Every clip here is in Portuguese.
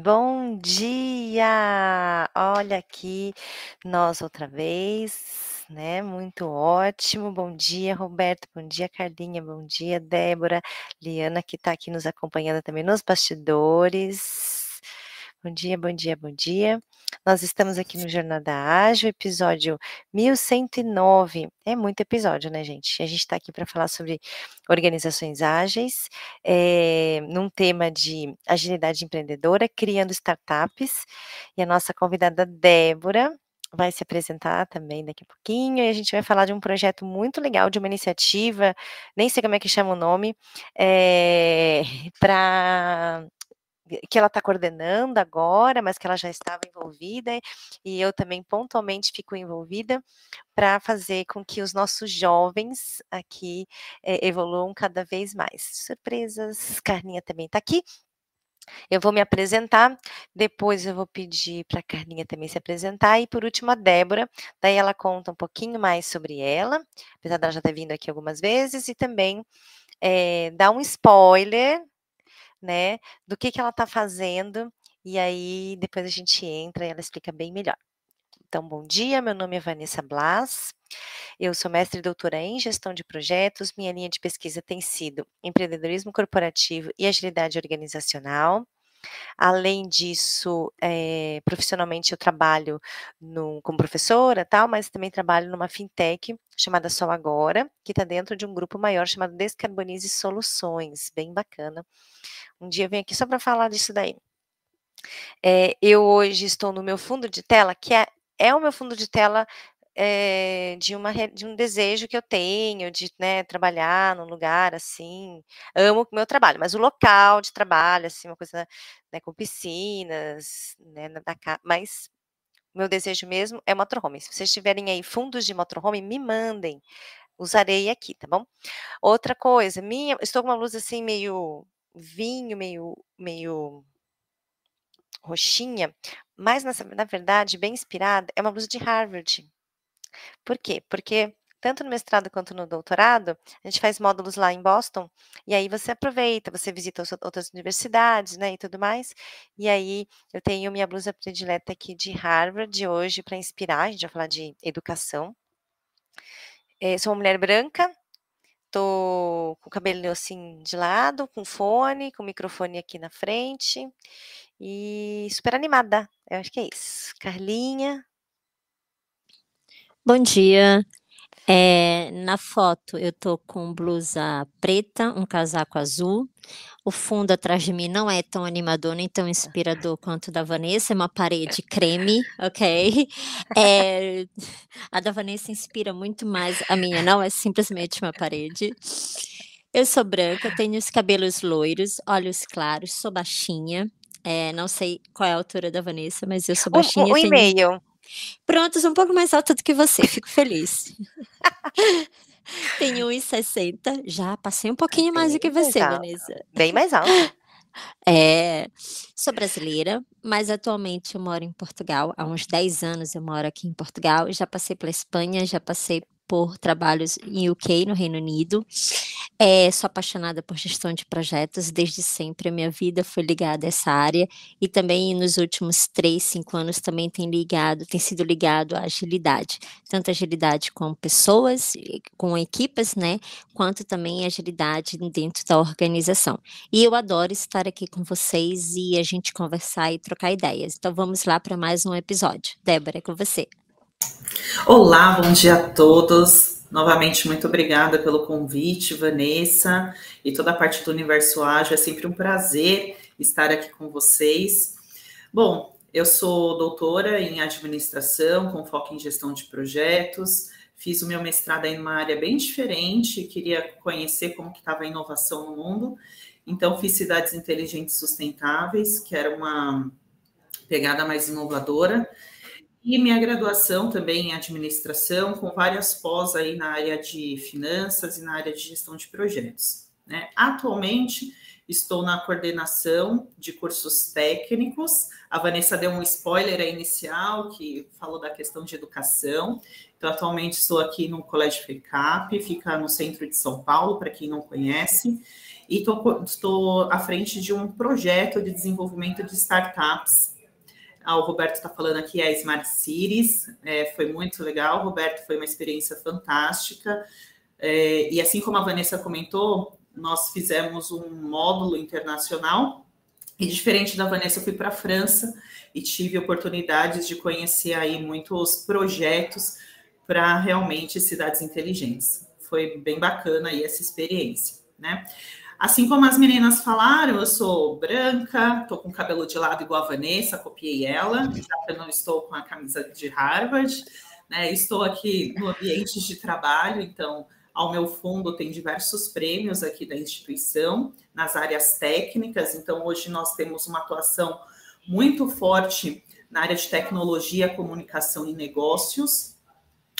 Bom dia! Olha aqui nós outra vez, né? Muito ótimo. Bom dia, Roberto. Bom dia, Carlinha. Bom dia, Débora. Liana, que está aqui nos acompanhando também nos bastidores. Bom dia, bom dia, bom dia. Nós estamos aqui no Jornada Ágil, episódio 1109. É muito episódio, né, gente? A gente está aqui para falar sobre organizações ágeis, é, num tema de agilidade empreendedora, criando startups. E a nossa convidada Débora vai se apresentar também daqui a pouquinho. E a gente vai falar de um projeto muito legal, de uma iniciativa, nem sei como é que chama o nome, é, eh, para que ela está coordenando agora, mas que ela já estava envolvida, e eu também pontualmente fico envolvida para fazer com que os nossos jovens aqui é, evoluam cada vez mais. Surpresas, Carninha também está aqui. Eu vou me apresentar, depois eu vou pedir para a Carlinha também se apresentar, e por último a Débora, daí ela conta um pouquinho mais sobre ela, apesar dela já ter vindo aqui algumas vezes, e também é, dá um spoiler né, do que, que ela está fazendo, e aí depois a gente entra e ela explica bem melhor. Então, bom dia, meu nome é Vanessa Blas, eu sou mestre e doutora em gestão de projetos, minha linha de pesquisa tem sido empreendedorismo corporativo e agilidade organizacional. Além disso, é, profissionalmente eu trabalho no, como professora, tal, mas também trabalho numa fintech chamada Sol Agora, que está dentro de um grupo maior chamado Descarbonize Soluções, bem bacana. Um dia eu venho aqui só para falar disso daí. É, eu hoje estou no meu fundo de tela, que é, é o meu fundo de tela é, de, uma, de um desejo que eu tenho de né, trabalhar num lugar assim. Amo o meu trabalho, mas o local de trabalho, assim, uma coisa né, com piscinas, né, na, mas meu desejo mesmo é motorhome. Se vocês tiverem aí fundos de motorhome, me mandem. Usarei aqui, tá bom? Outra coisa, minha, estou com uma luz assim meio vinho, meio, meio roxinha, mas na, na verdade, bem inspirada, é uma blusa de Harvard. Por quê? Porque tanto no mestrado quanto no doutorado, a gente faz módulos lá em Boston, e aí você aproveita, você visita outras universidades, né, e tudo mais. E aí eu tenho minha blusa predileta aqui de Harvard hoje para inspirar, a gente vai falar de educação. É, sou uma mulher branca, tô com o cabelo assim de lado, com fone, com o microfone aqui na frente, e super animada. Eu acho que é isso. Carlinha, Bom dia. É, na foto eu tô com blusa preta, um casaco azul. O fundo atrás de mim não é tão animador nem tão inspirador quanto o da Vanessa, é uma parede creme, ok? É, a da Vanessa inspira muito mais, a minha não é simplesmente uma parede. Eu sou branca, tenho os cabelos loiros, olhos claros, sou baixinha. É, não sei qual é a altura da Vanessa, mas eu sou baixinha. Um, um tenho... e-mail. Prontos, um pouco mais alta do que você, fico feliz. Tenho 1,60, já passei um pouquinho mais do que você, Vanessa. Bem mais alta. É, sou brasileira, mas atualmente eu moro em Portugal. Há uns 10 anos eu moro aqui em Portugal. Já passei pela Espanha, já passei por trabalhos em UK, no Reino Unido. É, sou apaixonada por gestão de projetos, desde sempre a minha vida foi ligada a essa área e também nos últimos três, cinco anos também tem ligado, tem sido ligado à agilidade, tanto agilidade com pessoas, com equipas, né, quanto também agilidade dentro da organização. E eu adoro estar aqui com vocês e a gente conversar e trocar ideias. Então vamos lá para mais um episódio. Débora, é com você. Olá, bom dia a todos. Novamente, muito obrigada pelo convite, Vanessa, e toda a parte do Universo Ágil. É sempre um prazer estar aqui com vocês. Bom, eu sou doutora em administração, com foco em gestão de projetos. Fiz o meu mestrado em uma área bem diferente, queria conhecer como que estava a inovação no mundo. Então, fiz cidades inteligentes sustentáveis, que era uma pegada mais inovadora. E minha graduação também em administração, com várias pós aí na área de finanças e na área de gestão de projetos. Né? Atualmente, estou na coordenação de cursos técnicos. A Vanessa deu um spoiler inicial, que falou da questão de educação. Então, atualmente estou aqui no Colégio FECAP, fica no centro de São Paulo, para quem não conhece. e estou à frente de um projeto de desenvolvimento de startups. Ah, o Roberto está falando aqui, é a Smart Cities, é, foi muito legal, Roberto, foi uma experiência fantástica. É, e assim como a Vanessa comentou, nós fizemos um módulo internacional, e diferente da Vanessa, eu fui para a França e tive oportunidades de conhecer aí muitos projetos para realmente cidades inteligentes. Foi bem bacana aí essa experiência, né? Assim como as meninas falaram, eu sou branca, estou com cabelo de lado igual a Vanessa, copiei ela, já que eu não estou com a camisa de Harvard, né? Estou aqui no ambiente de trabalho, então ao meu fundo tem diversos prêmios aqui da instituição nas áreas técnicas, então hoje nós temos uma atuação muito forte na área de tecnologia, comunicação e negócios,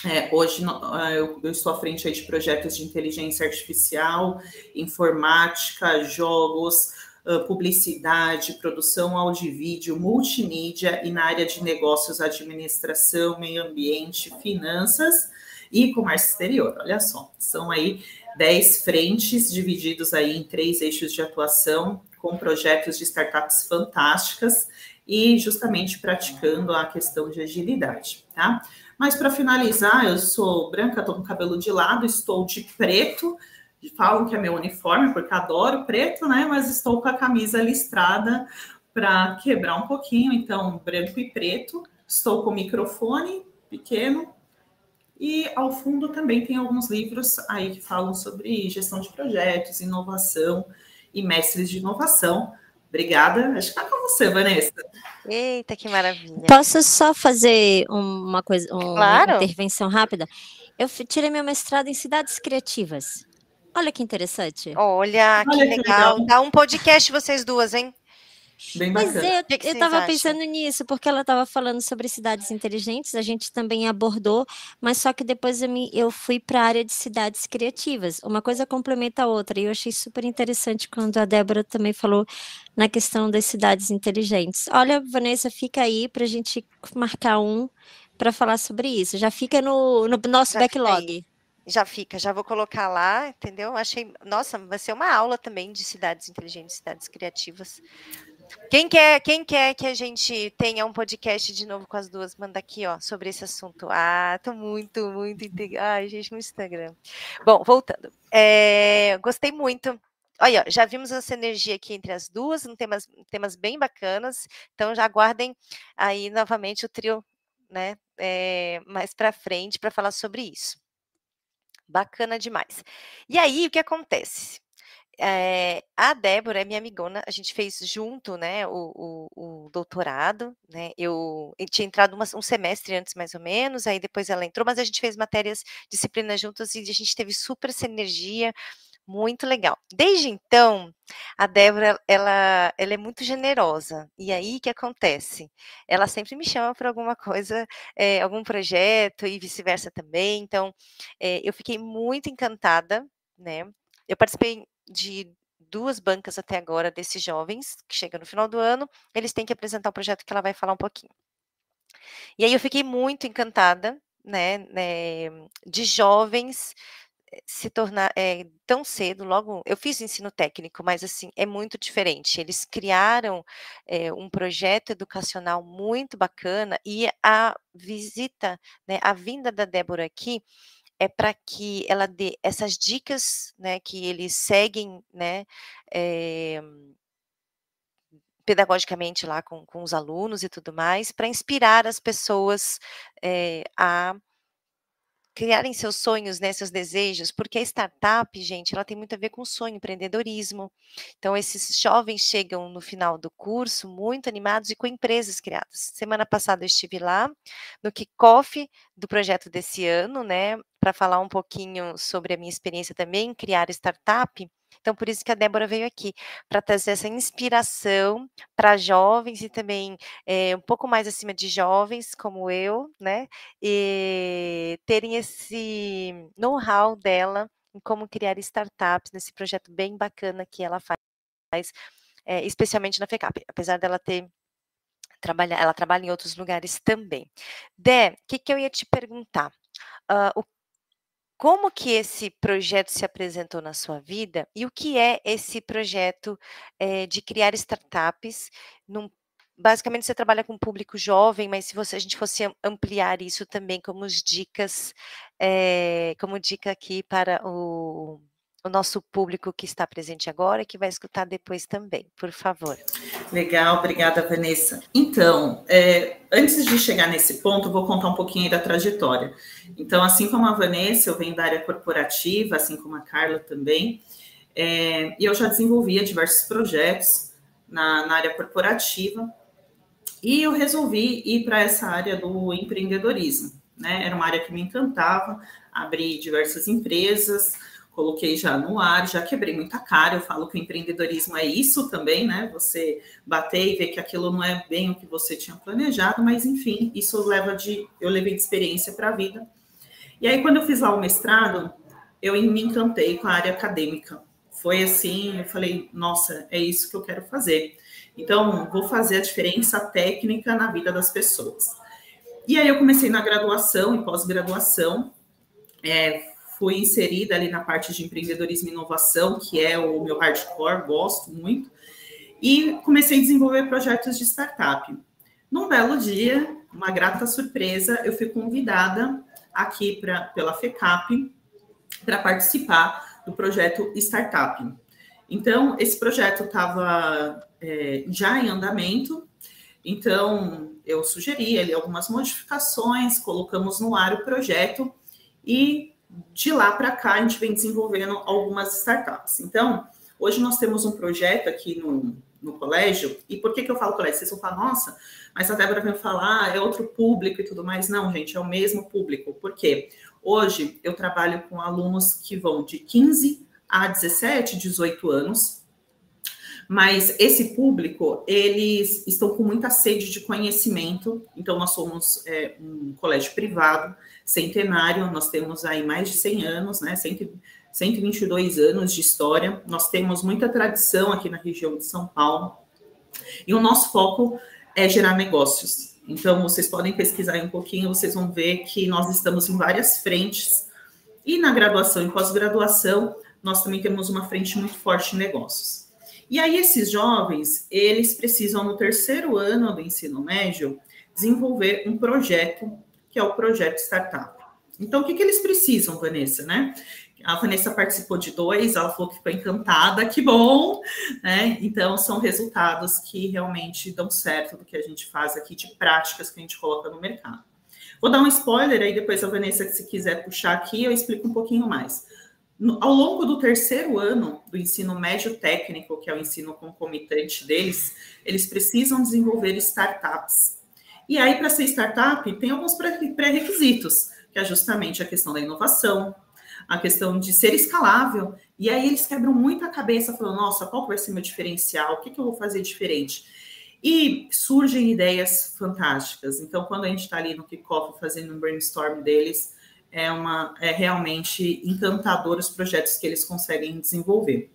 é, hoje ah, eu, estou à frente de projetos de inteligência artificial, informática, jogos, uh, publicidade, produção áudio vídeo, multimídia e na área de negócios, administração, meio ambiente, finanças e comércio exterior. Olha só, são aí dez frentes divididos aí em três eixos de atuação com projetos de startups fantásticas e justamente praticando a questão de agilidade, tá? Mas para finalizar, eu sou branca, estou com cabelo de lado, estou de preto. Falam que é meu uniforme, porque adoro preto, né? Mas estou com a camisa listrada para quebrar um pouquinho, então branco e preto. Estou com o microfone pequeno, e ao fundo também tem alguns livros aí que falam sobre gestão de projetos, inovação e mestres de inovação. Obrigada. Acho que está com você, Vanessa. Eita, que maravilha. Posso só fazer uma coisa, uma claro. intervenção rápida? Eu tirei meu mestrado em cidades criativas. Olha que interessante. Olha, que, Olha legal. que legal. Dá um podcast vocês duas, hein? Bem Mas é, eu, estava pensando nisso, porque ela estava falando sobre cidades inteligentes, a gente também abordou, mas só que depois eu, me, eu fui para a área de cidades criativas. Uma coisa complementa a outra, e eu achei super interessante quando a Débora também falou na questão das cidades inteligentes. Olha, Vanessa, fica aí para a gente marcar um para falar sobre isso. Já fica no, no nosso Já backlog. Já fica, já vou colocar lá, entendeu? Achei, nossa, vai ser uma aula também de cidades inteligentes, cidades criativas. Quem quer, quem quer que a gente tenha um podcast de novo com as duas, manda aqui, ó, sobre esse assunto. Ah, tô muito, muito Ai, gente, no Instagram. Bom, voltando. É, gostei muito. Olha, já vimos essa energia aqui entre as duas, um temas, temas bem bacanas. Então já aguardem aí novamente o trio, né, é, mais para frente para falar sobre isso. Bacana demais. E aí, o que acontece? É, a Débora é minha amigona, a gente fez junto, né, o, o, o doutorado, né, eu, eu tinha entrado uma, um semestre antes, mais ou menos, aí depois ela entrou, mas a gente fez matérias, disciplinas juntas e a gente teve super essa energia, muito legal. Desde então, a Débora, ela, ela é muito generosa. E aí, o que acontece? Ela sempre me chama para alguma coisa, é, algum projeto e vice-versa também. Então, é, eu fiquei muito encantada, né? Eu participei de duas bancas até agora desses jovens, que chega no final do ano, eles têm que apresentar o projeto que ela vai falar um pouquinho. E aí eu fiquei muito encantada, né, né de jovens eh, se tornar é, tão cedo, logo, eu fiz ensino técnico, mas assim, é muito diferente. Eles criaram é, um projeto educacional muito bacana e a visita, né, a vinda da Débora aqui, é para que ela dê essas dicas, né, que eles seguem, né, é, pedagogicamente lá com, com os alunos e tudo mais, para inspirar as pessoas é, a criarem seus sonhos, né, seus desejos, porque a startup, gente, ela tem muito a ver com sonho, empreendedorismo. Então, esses jovens chegam no final do curso muito animados e com empresas criadas. Semana passada eu estive lá no kickoff do projeto desse ano, né, para falar um pouquinho sobre a minha experiência também em criar startup. Então, por isso que a Débora veio aqui, para trazer essa inspiração para jovens e também é, um pouco mais acima de jovens, como eu, né? E terem esse know-how dela em como criar startups nesse projeto bem bacana que ela faz, é, especialmente na FECAP, apesar dela ter trabalha, ela trabalha em outros lugares também. Dé, o que, que eu ia te perguntar? Uh, o como que esse projeto se apresentou na sua vida e o que é esse projeto é, de criar startups num basicamente você trabalha com público jovem, mas se você, a gente fosse ampliar isso também como dicas, é, como dica aqui para o, o nosso público que está presente agora e que vai escutar depois também, por favor. Legal, obrigada, Vanessa. Então, é, antes de chegar nesse ponto, vou contar um pouquinho da trajetória. Então, assim como a Vanessa, eu venho da área corporativa, assim como a Carla também, é, e eu já desenvolvia diversos projetos na, na área corporativa, e eu resolvi ir para essa área do empreendedorismo. Né? Era uma área que me encantava, abri diversas empresas, coloquei já no ar, já quebrei muita cara. Eu falo que o empreendedorismo é isso também, né? Você bater e ver que aquilo não é bem o que você tinha planejado, mas enfim, isso leva de. Eu levei de experiência para a vida. E aí, quando eu fiz lá o mestrado, eu me encantei com a área acadêmica. Foi assim, eu falei, nossa, é isso que eu quero fazer. Então, vou fazer a diferença técnica na vida das pessoas. E aí eu comecei na graduação e pós-graduação, é, fui inserida ali na parte de empreendedorismo e inovação, que é o meu hardcore, gosto muito, e comecei a desenvolver projetos de startup. Num belo dia, uma grata surpresa, eu fui convidada aqui pra, pela FECAP para participar do projeto Startup. Então, esse projeto estava é, já em andamento, então eu sugeri ali algumas modificações, colocamos no ar o projeto e de lá para cá a gente vem desenvolvendo algumas startups. Então, hoje nós temos um projeto aqui no, no colégio, e por que, que eu falo colégio? Vocês vão falar, nossa, mas a Débora vem falar, ah, é outro público e tudo mais. Não, gente, é o mesmo público. Por quê? Hoje eu trabalho com alunos que vão de 15 a 17, 18 anos, mas esse público, eles estão com muita sede de conhecimento, então nós somos é, um colégio privado, centenário, nós temos aí mais de 100 anos, né, 122 anos de história, nós temos muita tradição aqui na região de São Paulo, e o nosso foco é gerar negócios. Então, vocês podem pesquisar um pouquinho, vocês vão ver que nós estamos em várias frentes, e na graduação e pós-graduação, nós também temos uma frente muito forte em negócios. E aí, esses jovens, eles precisam, no terceiro ano do ensino médio, desenvolver um projeto, que é o projeto startup. Então, o que, que eles precisam, Vanessa, né? A Vanessa participou de dois, ela falou que ficou encantada, que bom, né? Então, são resultados que realmente dão certo do que a gente faz aqui, de práticas que a gente coloca no mercado. Vou dar um spoiler aí, depois a Vanessa, se quiser puxar aqui, eu explico um pouquinho mais. No, ao longo do terceiro ano do ensino médio técnico, que é o ensino concomitante deles, eles precisam desenvolver startups. E aí, para ser startup, tem alguns pré-requisitos, que é justamente a questão da inovação, a questão de ser escalável. E aí eles quebram muito a cabeça, falando, nossa, qual vai ser meu diferencial? O que, que eu vou fazer diferente? E surgem ideias fantásticas. Então, quando a gente está ali no kickoff fazendo um brainstorm deles, é, uma, é realmente encantador os projetos que eles conseguem desenvolver.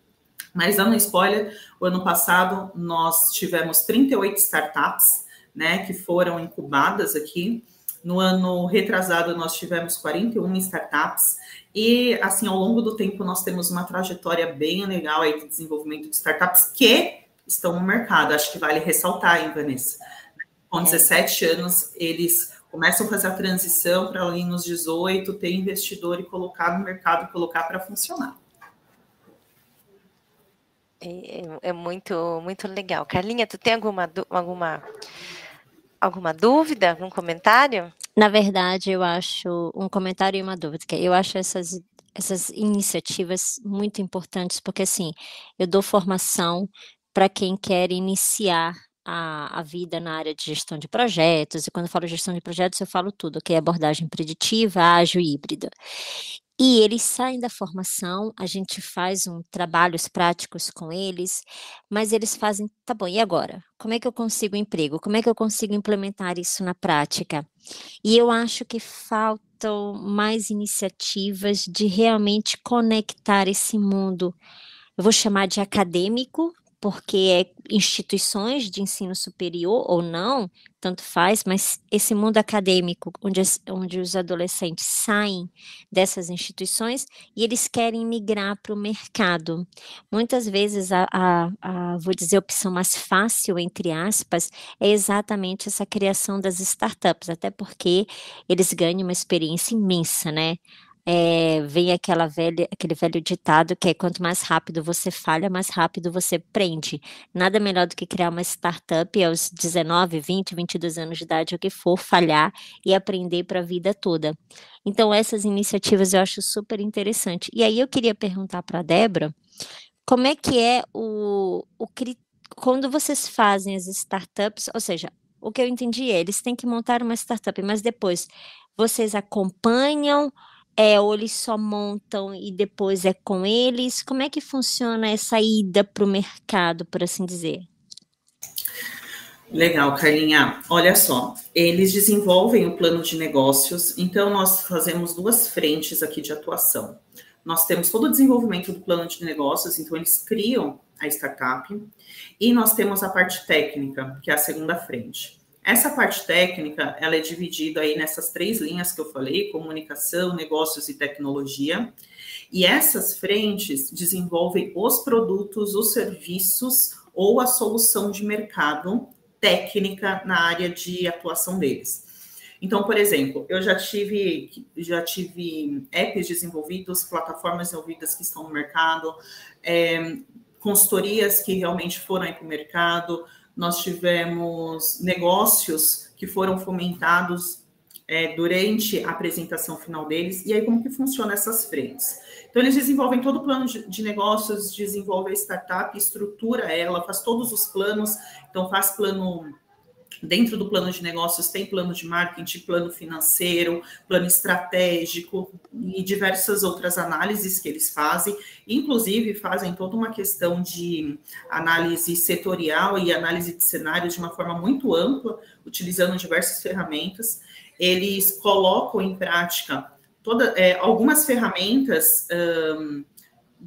Mas dando spoiler, o ano passado nós tivemos 38 startups, né, que foram incubadas aqui. No ano retrasado nós tivemos 41 startups e assim ao longo do tempo nós temos uma trajetória bem legal aí de desenvolvimento de startups que estão no mercado. Acho que vale ressaltar, hein, Vanessa. Com 17 é. anos eles começam a fazer a transição para ali nos 18 ter investidor e colocar no mercado, colocar para funcionar. É, é, é, muito, muito legal. Carlinha, tu tem alguma, alguma, alguma dúvida, algum comentário? Na verdade, eu acho um comentário e uma dúvida. Eu acho essas, essas iniciativas muito importantes, porque assim, eu dou formação para quem quer iniciar a, a vida na área de gestão de projetos, e quando eu falo gestão de projetos, eu falo tudo, que é abordagem preditiva, ágil e híbrida. E eles saem da formação, a gente faz um trabalhos práticos com eles, mas eles fazem, tá bom, e agora? Como é que eu consigo emprego? Como é que eu consigo implementar isso na prática? E eu acho que faltam mais iniciativas de realmente conectar esse mundo, eu vou chamar de acadêmico, porque é instituições de ensino superior ou não, tanto faz, mas esse mundo acadêmico, onde, onde os adolescentes saem dessas instituições e eles querem migrar para o mercado. Muitas vezes, a, a, a, vou dizer, a opção mais fácil, entre aspas, é exatamente essa criação das startups, até porque eles ganham uma experiência imensa, né? É, vem aquela velha, aquele velho ditado que é quanto mais rápido você falha, mais rápido você prende. Nada melhor do que criar uma startup aos 19, 20, 22 anos de idade, o que for, falhar e aprender para a vida toda. Então, essas iniciativas eu acho super interessante. E aí eu queria perguntar para a Débora, como é que é o, o quando vocês fazem as startups, ou seja, o que eu entendi é, eles têm que montar uma startup, mas depois vocês acompanham é, ou eles só montam e depois é com eles? Como é que funciona essa ida para o mercado, por assim dizer? Legal, Carlinha. Olha só, eles desenvolvem o plano de negócios, então nós fazemos duas frentes aqui de atuação. Nós temos todo o desenvolvimento do plano de negócios, então eles criam a startup, e nós temos a parte técnica, que é a segunda frente. Essa parte técnica, ela é dividida aí nessas três linhas que eu falei, comunicação, negócios e tecnologia. E essas frentes desenvolvem os produtos, os serviços ou a solução de mercado técnica na área de atuação deles. Então, por exemplo, eu já tive já tive apps desenvolvidos, plataformas desenvolvidas que estão no mercado, é, consultorias que realmente foram para o mercado, nós tivemos negócios que foram fomentados é, durante a apresentação final deles, e aí como que funciona essas frentes? Então, eles desenvolvem todo o plano de, negócios, desenvolve a startup, estrutura ela, faz todos os planos, então faz plano Dentro do plano de negócios tem plano de marketing, plano financeiro, plano estratégico e diversas outras análises que eles fazem. Inclusive, fazem toda uma questão de análise setorial e análise de cenários de uma forma muito ampla, utilizando diversas ferramentas. Eles colocam em prática toda, é, algumas ferramentas. Um,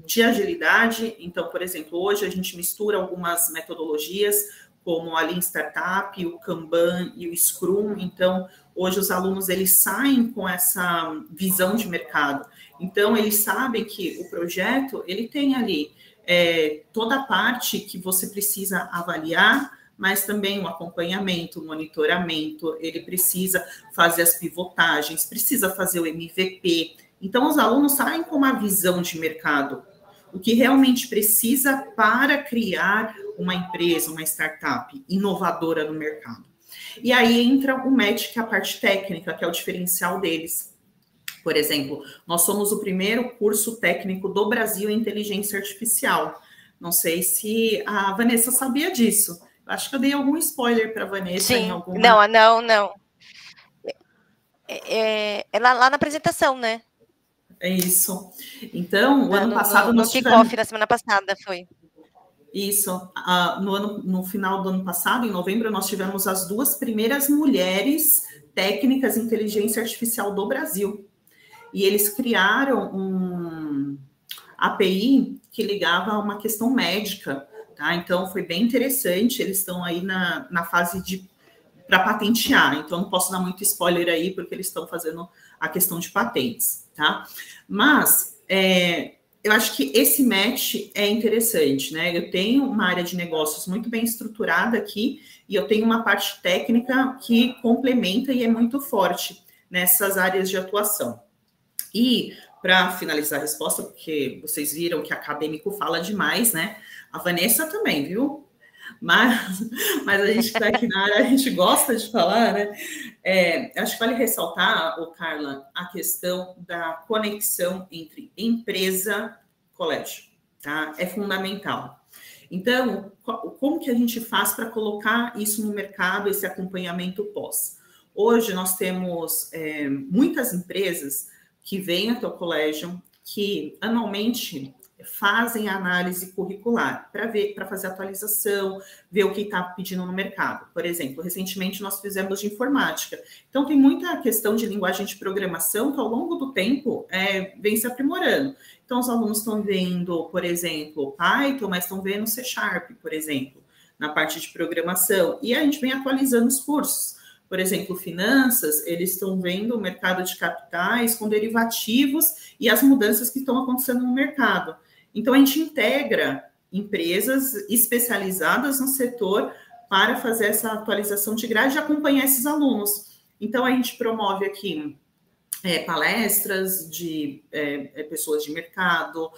de agilidade, então, por exemplo, hoje a gente mistura algumas metodologias como a Lean Startup, o Kanban e o Scrum. Então, hoje os alunos eles saem com essa visão de mercado. Então, eles sabem que o projeto ele tem ali é, toda a parte que você precisa avaliar, mas também o acompanhamento, o monitoramento, ele precisa fazer as pivotagens, precisa fazer o MVP. Então, os alunos saem com uma visão de mercado, o que realmente precisa para criar uma empresa, uma startup inovadora no mercado. E aí entra o MET, que é a parte técnica, que é o diferencial deles. Por exemplo, nós somos o primeiro curso técnico do Brasil em inteligência artificial. Não sei se a Vanessa sabia disso. Acho que eu dei algum spoiler para a Vanessa. Sim. Alguma... Não, não, não. É, é, é lá, lá, na apresentação, né? É isso. Então, o ano no, passado no, nós no tivemos... na semana passada foi. Isso. no, ano, no final do ano passado, em novembro, nós tivemos as duas primeiras mulheres técnicas em inteligência artificial do Brasil. E eles criaram um API que ligava a uma questão médica. Tá? Então, foi bem interessante. Eles estão aí na, na fase de para patentear. Então, não posso dar muito spoiler aí, porque eles estão fazendo a questão de patentes. Tá? Mas é, eu acho que esse match é interessante, né? Eu tenho uma área de negócios muito bem estruturada aqui e eu tenho uma parte técnica que complementa e é muito forte nessas áreas de atuação. E para finalizar a resposta, porque vocês viram que acadêmico fala demais, né? A Vanessa também, viu? Mas, mas a gente que está aqui na área, a gente gosta de falar, né? É, acho que vale ressaltar, o Carla, a questão da conexão entre empresa e colégio, tá? É fundamental. Então, como que a gente faz para colocar isso no mercado, esse acompanhamento pós? Hoje nós temos é, muitas empresas que vêm até o colégio, que anualmente fazem a análise curricular para ver, para fazer atualização, ver o que está pedindo no mercado. Por exemplo, recentemente nós fizemos de informática. Então tem muita questão de linguagem de programação que ao longo do tempo é, vem se aprimorando. Então os alunos estão vendo, por exemplo, Python, mas estão vendo C Sharp, por exemplo, na parte de programação. E a gente vem atualizando os cursos. Por exemplo, finanças, eles estão vendo o mercado de capitais com derivativos e as mudanças que estão acontecendo no mercado. Então, a gente integra empresas especializadas no setor para fazer essa atualização de grade e acompanhar esses alunos. Então, a gente promove aqui é, palestras de é, é pessoas de mercado,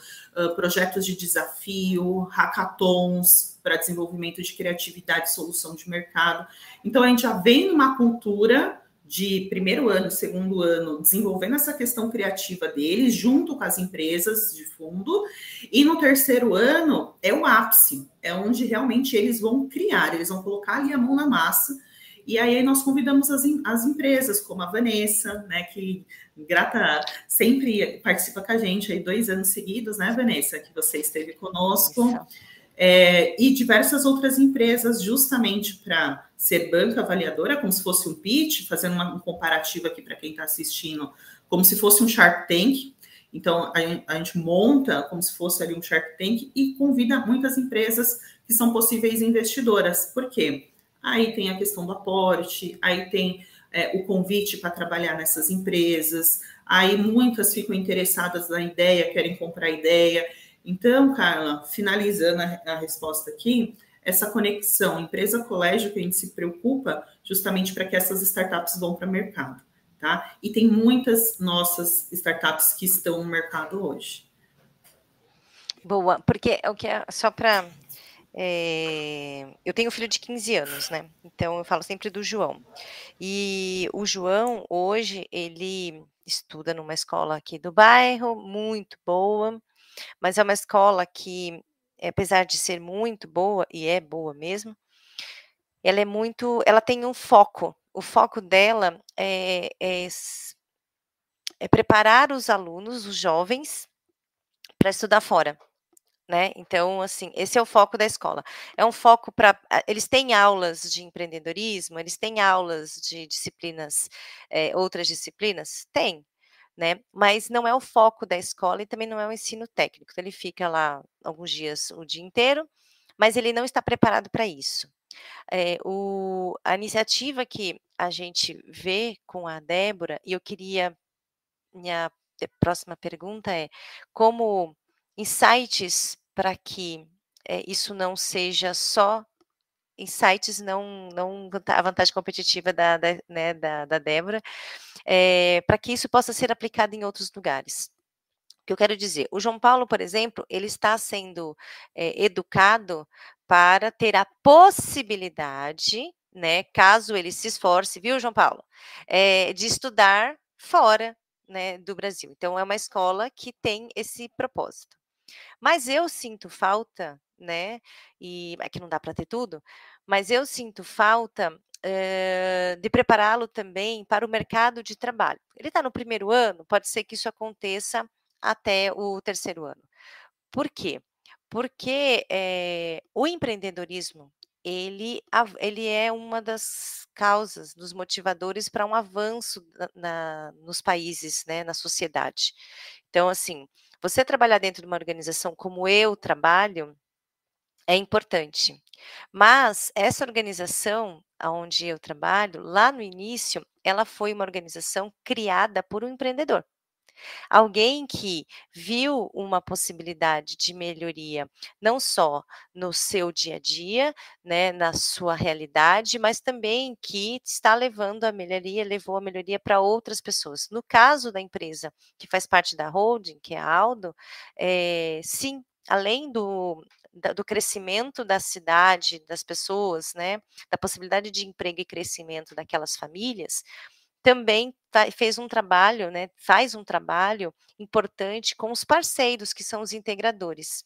projetos de desafio, hackathons para desenvolvimento de criatividade e solução de mercado. Então, a gente já vem numa cultura de primeiro ano, segundo ano, desenvolvendo essa questão criativa deles, junto com as empresas de fundo, e no terceiro ano é o ápice, é onde realmente eles vão criar, eles vão colocar ali a mão na massa, e aí nós convidamos as, as empresas, como a Vanessa, né, que grata sempre participa com a gente aí dois anos seguidos, né, Vanessa, que você esteve conosco. Isso é, e diversas outras empresas, justamente para ser banca avaliadora, como se fosse um pitch, fazendo uma, um comparativo aqui para quem está assistindo, como se fosse um Shark Tank. Então, a, a, gente monta como se fosse ali um Shark Tank e convida muitas empresas que são possíveis investidoras. Por quê? Aí tem a questão do aporte, aí tem é, o convite para trabalhar nessas empresas, aí muitas ficam interessadas na ideia, querem comprar ideia. Então, Carla, finalizando a, a resposta aqui, essa conexão empresa-colégio que a gente se preocupa justamente para que essas startups vão para o mercado, tá? E tem muitas nossas startups que estão no mercado hoje. Boa, porque o que é só para é, eu tenho um filho de 15 anos, né? Então eu falo sempre do João. E o João, hoje, ele estuda numa escola aqui do bairro, muito boa, mas é uma escola que, apesar de ser muito boa, e é boa mesmo, ela é muito, ela tem um foco. O foco dela é, é, é preparar os alunos, os jovens, para estudar fora. Né? Então, assim, esse é o foco da escola. É um foco para. Eles têm aulas de empreendedorismo, eles têm aulas de disciplinas, é, outras disciplinas? Tem né? Mas não é o foco da escola e também não é o ensino técnico. Então, ele fica lá alguns dias, o dia inteiro, mas ele não está preparado para isso. É, o, a iniciativa que a gente vê com a Débora, e eu queria, minha próxima pergunta é, como insights para que é, isso não seja só insights, não, não a vantagem competitiva da, da, né, da, da Débora, é, para que isso possa ser aplicado em outros lugares. O que eu quero dizer, o João Paulo, por exemplo, ele está sendo é, educado para ter a possibilidade, né, caso ele se esforce, viu, João Paulo, é, de estudar fora né, do Brasil. Então, é uma escola que tem esse propósito. Mas eu sinto falta, né? E é que não dá para ter tudo, mas eu sinto falta uh, de prepará-lo também para o mercado de trabalho. Ele está no primeiro ano, pode ser que isso aconteça até o terceiro ano. Por quê? Porque é, o empreendedorismo ele, ele é uma das causas, dos motivadores para um avanço na, nos países, né, na sociedade. Então, assim, você trabalhar dentro de uma organização como eu trabalho é importante. Mas essa organização onde eu trabalho, lá no início, ela foi uma organização criada por um empreendedor. Alguém que viu uma possibilidade de melhoria, não só no seu dia a dia, né, na sua realidade, mas também que está levando a melhoria, levou a melhoria para outras pessoas. No caso da empresa que faz parte da holding, que é a Aldo, é, sim, além do, do crescimento da cidade, das pessoas, né, da possibilidade de emprego e crescimento daquelas famílias, também tá, fez um trabalho, né, faz um trabalho importante com os parceiros, que são os integradores.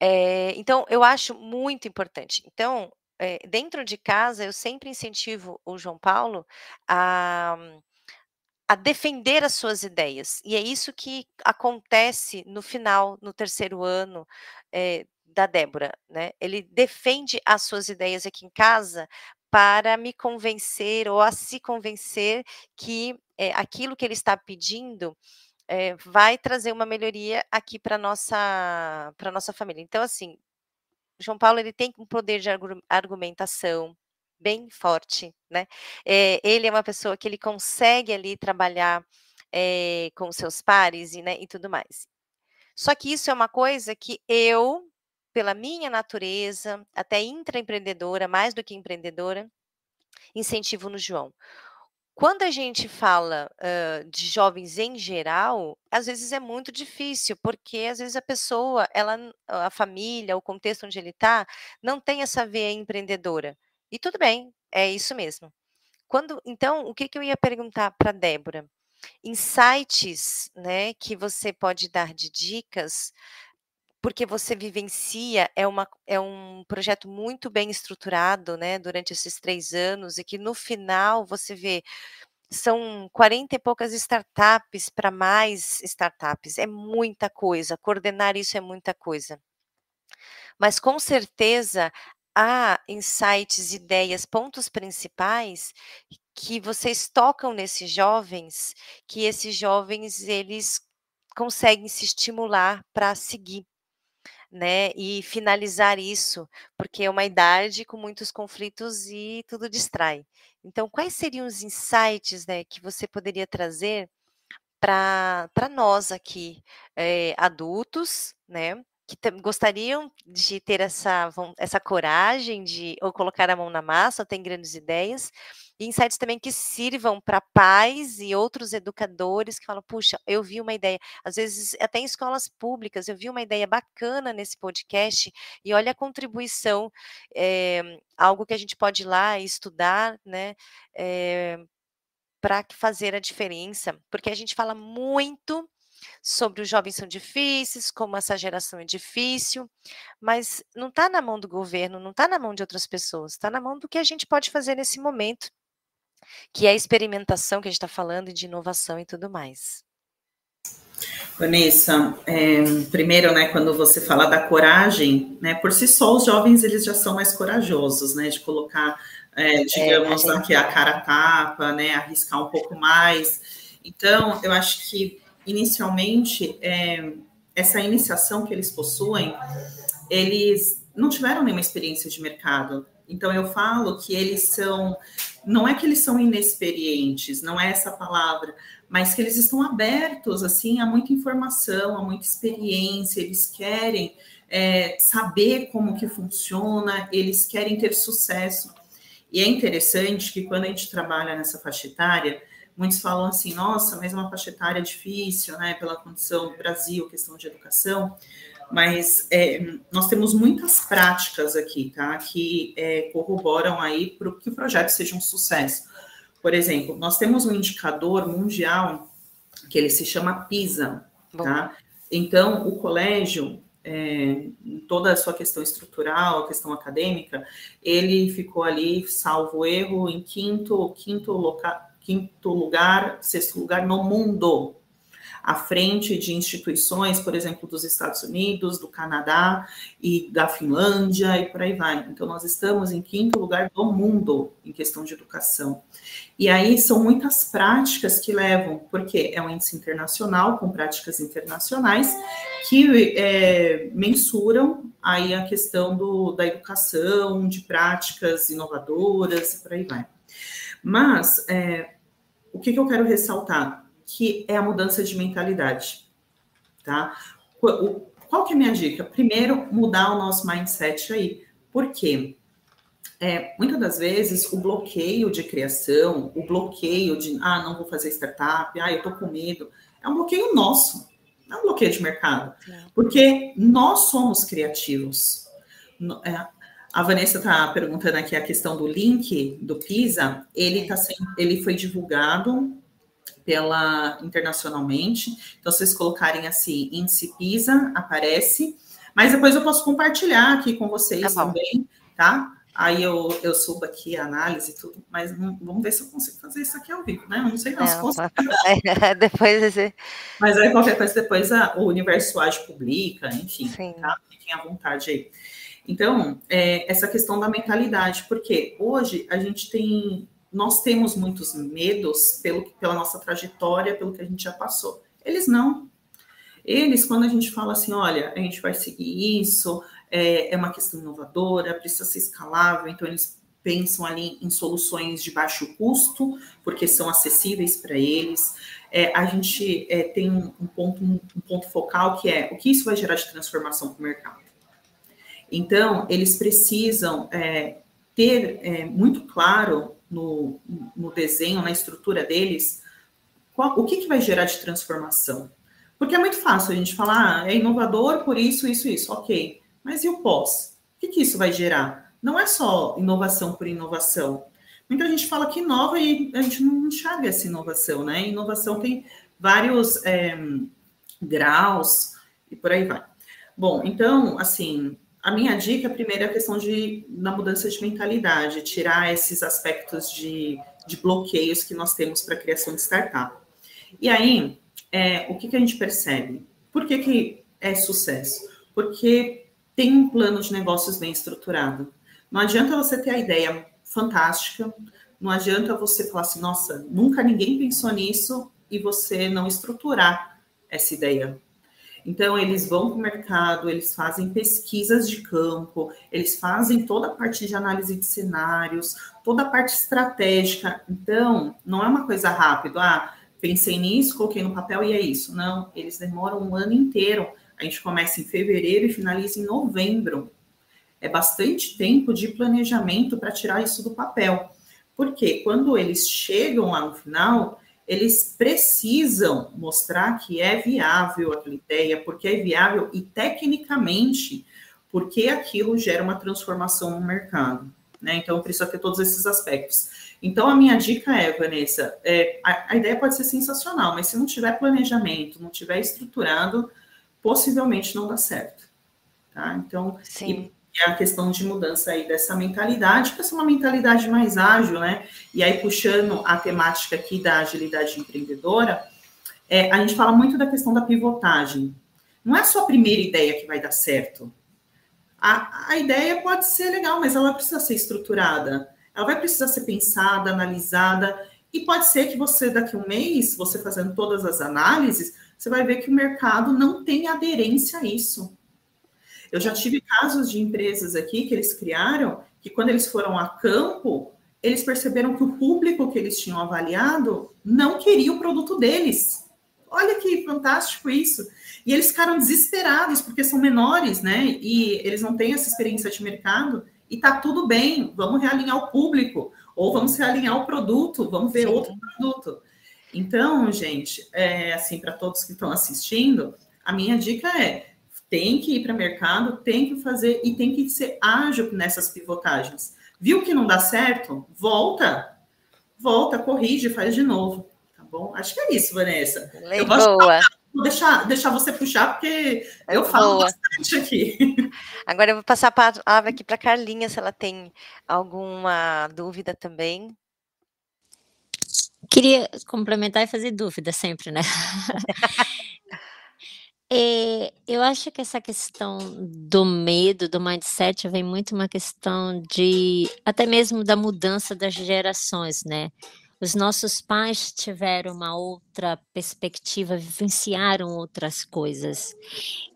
É, então, eu acho muito importante. Então, é, dentro de casa, eu sempre incentivo o João Paulo a, a defender as suas ideias. E é isso que acontece no final, no terceiro ano é, da Débora. Né? Ele defende as suas ideias aqui em casa para me convencer ou a se convencer que é, aquilo que ele está pedindo é, vai trazer uma melhoria aqui para nossa para nossa família. Então, assim, João Paulo ele tem um poder de argumentação bem forte, né? É, ele é uma pessoa que ele consegue ali trabalhar é, com seus pares e, né, e tudo mais. Só que isso é uma coisa que eu, pela minha natureza, até intraempreendedora, mais do que empreendedora, incentivo no João. Quando a gente fala uh, de jovens em geral, às vezes é muito difícil, porque às vezes a pessoa, ela, a família, o contexto onde ele está, não tem essa veia empreendedora. E tudo bem, é isso mesmo. Quando, então, o que, que eu ia perguntar para Débora? Insights, né, que você pode dar de dicas porque você vivencia, é, uma, é um projeto muito bem estruturado, né, durante esses três anos, e que no final você vê, são 40 e poucas startups para mais startups, é muita coisa, coordenar isso é muita coisa. Mas com certeza há insights, ideias, pontos principais que vocês tocam nesses jovens, que esses jovens eles conseguem se estimular para seguir né, e finalizar isso, porque é uma idade com muitos conflitos e tudo distrai. Então, quais seriam os insights, né, que você poderia trazer para nós aqui, é, adultos, né, que gostariam de ter essa, essa coragem de ou colocar a mão na massa, tem grandes ideias, e insights também que sirvam para pais e outros educadores que falam, puxa, eu vi uma ideia, às vezes até em escolas públicas, eu vi uma ideia bacana nesse podcast, e olha a contribuição, é, algo que a gente pode ir lá e estudar, né, é, eh, para fazer a diferença, porque a gente fala muito sobre os jovens são difíceis, como essa geração é difícil, mas não está na mão do governo, não está na mão de outras pessoas, está na mão do que a gente pode fazer nesse momento, que é a experimentação que a gente está falando, de inovação e tudo mais. Vanessa, é, primeiro, né, quando você fala da coragem, né, por si só os jovens eles já são mais corajosos, né, de colocar, é, digamos, é, a, gente... a cara tapa, né, arriscar um pouco mais. Então, eu acho que inicialmente, é, essa iniciação que eles possuem, eles não tiveram nenhuma experiência de mercado. Então, eu falo que eles são. Não é que eles são inexperientes, não é essa palavra, mas que eles estão abertos assim a muita informação, a muita experiência, eles querem é, saber como que funciona, eles querem ter sucesso. E é interessante que quando a gente trabalha nessa faixa etária, Muitos falam assim, nossa, mas é uma faixa etária difícil, né, pela condição do Brasil, questão de educação, mas é, nós temos muitas práticas aqui, tá, que é, corroboram aí para que o projeto seja um sucesso. Por exemplo, nós temos um indicador mundial que ele se chama PISA, Bom. tá? Então, o colégio, é, toda a sua questão estrutural, a questão acadêmica, ele ficou ali, salvo erro, em quinto, quinto local, quinto lugar, sexto lugar no mundo, à frente de instituições, por exemplo, dos Estados Unidos, do Canadá e da Finlândia e por aí vai. Então, nós estamos em quinto lugar do mundo em questão de educação. E aí são muitas práticas que levam, porque é um índice internacional, com práticas internacionais, que é, mensuram aí a questão do, da educação, de práticas inovadoras e por aí vai. Mas, é, o que, que eu quero ressaltar? Que é a mudança de mentalidade, tá? Qual que é a minha dica? Primeiro, mudar o nosso mindset aí. Por quê? É, muitas das vezes o bloqueio de criação, o bloqueio de ah, não vou fazer startup, ah, eu tô com medo, é um bloqueio nosso, não é um bloqueio de mercado. Porque nós somos criativos. É, a Vanessa está perguntando aqui a questão do link do PISA. Ele, tá sendo, ele foi divulgado pela internacionalmente. Então, se vocês colocarem assim, índice PISA, aparece. Mas depois eu posso compartilhar aqui com vocês tá também, tá? aí eu, eu subo aqui a análise e tudo, mas vamos ver se eu consigo fazer isso aqui ao vivo, né? Eu não sei não, se consigo. É, depois esse... Mas aí qualquer coisa depois a, o Universo Age publica, enfim, Sim. tá? Fiquem à vontade aí. Então, é, essa questão da mentalidade, porque hoje a gente tem, nós temos muitos medos pelo, pela nossa trajetória, pelo que a gente já passou. Eles não. Eles, quando a gente fala assim, olha, a gente vai seguir isso, é, é uma questão inovadora, precisa ser escalável, então eles pensam ali em soluções de baixo custo, porque são acessíveis para eles. É, a gente é, tem um, ponto, um, ponto focal que é o que isso vai gerar de transformação para o mercado. Então, eles precisam é, ter é, muito claro no, no, desenho, na estrutura deles, qual, o que, que vai gerar de transformação. Porque é muito fácil a gente falar, ah, é inovador por isso, isso, isso, ok. Mas e o pós? O que, que isso vai gerar? Não é só inovação por inovação. Muita gente fala que inova e a gente não enxerga essa inovação, né? Inovação tem vários é, graus e por aí vai. Bom, então, assim, a minha dica, primeiro, é a questão de, na mudança de mentalidade, tirar esses aspectos de, de bloqueios que nós temos para a criação de startup. E aí, é, o que, que a gente percebe? Por que, que é sucesso? Porque tem um plano de negócios bem estruturado. Não adianta você ter a ideia fantástica, não adianta você falar assim, nossa, nunca ninguém pensou nisso e você não estruturar essa ideia. Então, eles vão para o mercado, eles fazem pesquisas de campo, eles fazem toda a parte de análise de cenários, toda a parte estratégica. Então, não é uma coisa rápida, ah, pensei nisso, coloquei no papel e é isso. Não, eles demoram um ano inteiro. A gente começa em fevereiro e finaliza em novembro. É bastante tempo de planejamento para tirar isso do papel. Porque quando eles chegam lá no final, eles precisam mostrar que é viável aquela ideia, porque é viável e tecnicamente, porque aquilo gera uma transformação no mercado. Né? Então, precisa ter todos esses aspectos. Então, a minha dica é, Vanessa, é, a, a, ideia pode ser sensacional, mas se não tiver planejamento, não tiver estruturado, possivelmente não dá certo. Tá? Então, Sim é a questão de mudança aí dessa mentalidade, que é uma mentalidade mais ágil, né? E aí, puxando a temática aqui da agilidade empreendedora, é, a gente fala muito da questão da pivotagem. Não é só a primeira ideia que vai dar certo. A, a ideia pode ser legal, mas ela precisa ser estruturada. Ela vai precisar ser pensada, analisada, e pode ser que você, daqui a um mês, você fazendo todas as análises, você vai ver que o mercado não tem aderência a isso. Eu já tive casos de empresas aqui que eles criaram que quando eles foram a campo, eles perceberam que o público que eles tinham avaliado não queria o produto deles. Olha que fantástico isso. E eles ficaram desesperados porque são menores, né? E eles não têm essa experiência de mercado. E tá tudo bem, vamos realinhar o público, ou vamos realinhar o produto, vamos ver Sim. outro produto. Então, gente, é, assim, para todos que estão assistindo, a minha dica é tem que ir para o mercado, tem que fazer e tem que ser ágil nessas pivotagens. Viu que não dá certo? Volta, volta, corrige, faz de novo. Tá bom? Acho que é isso, Vanessa. Lei eu boa. Vou deixar, deixar você puxar, porque eu falo boa. bastante aqui. Agora eu vou passar a palavra aqui para a Carlinha, se ela tem alguma dúvida também. Queria complementar e fazer dúvida sempre, né? É, eu acho que essa questão do medo, do mindset, vem muito uma questão de até mesmo da mudança das gerações, né? Os nossos pais tiveram uma outra perspectiva, vivenciaram outras coisas.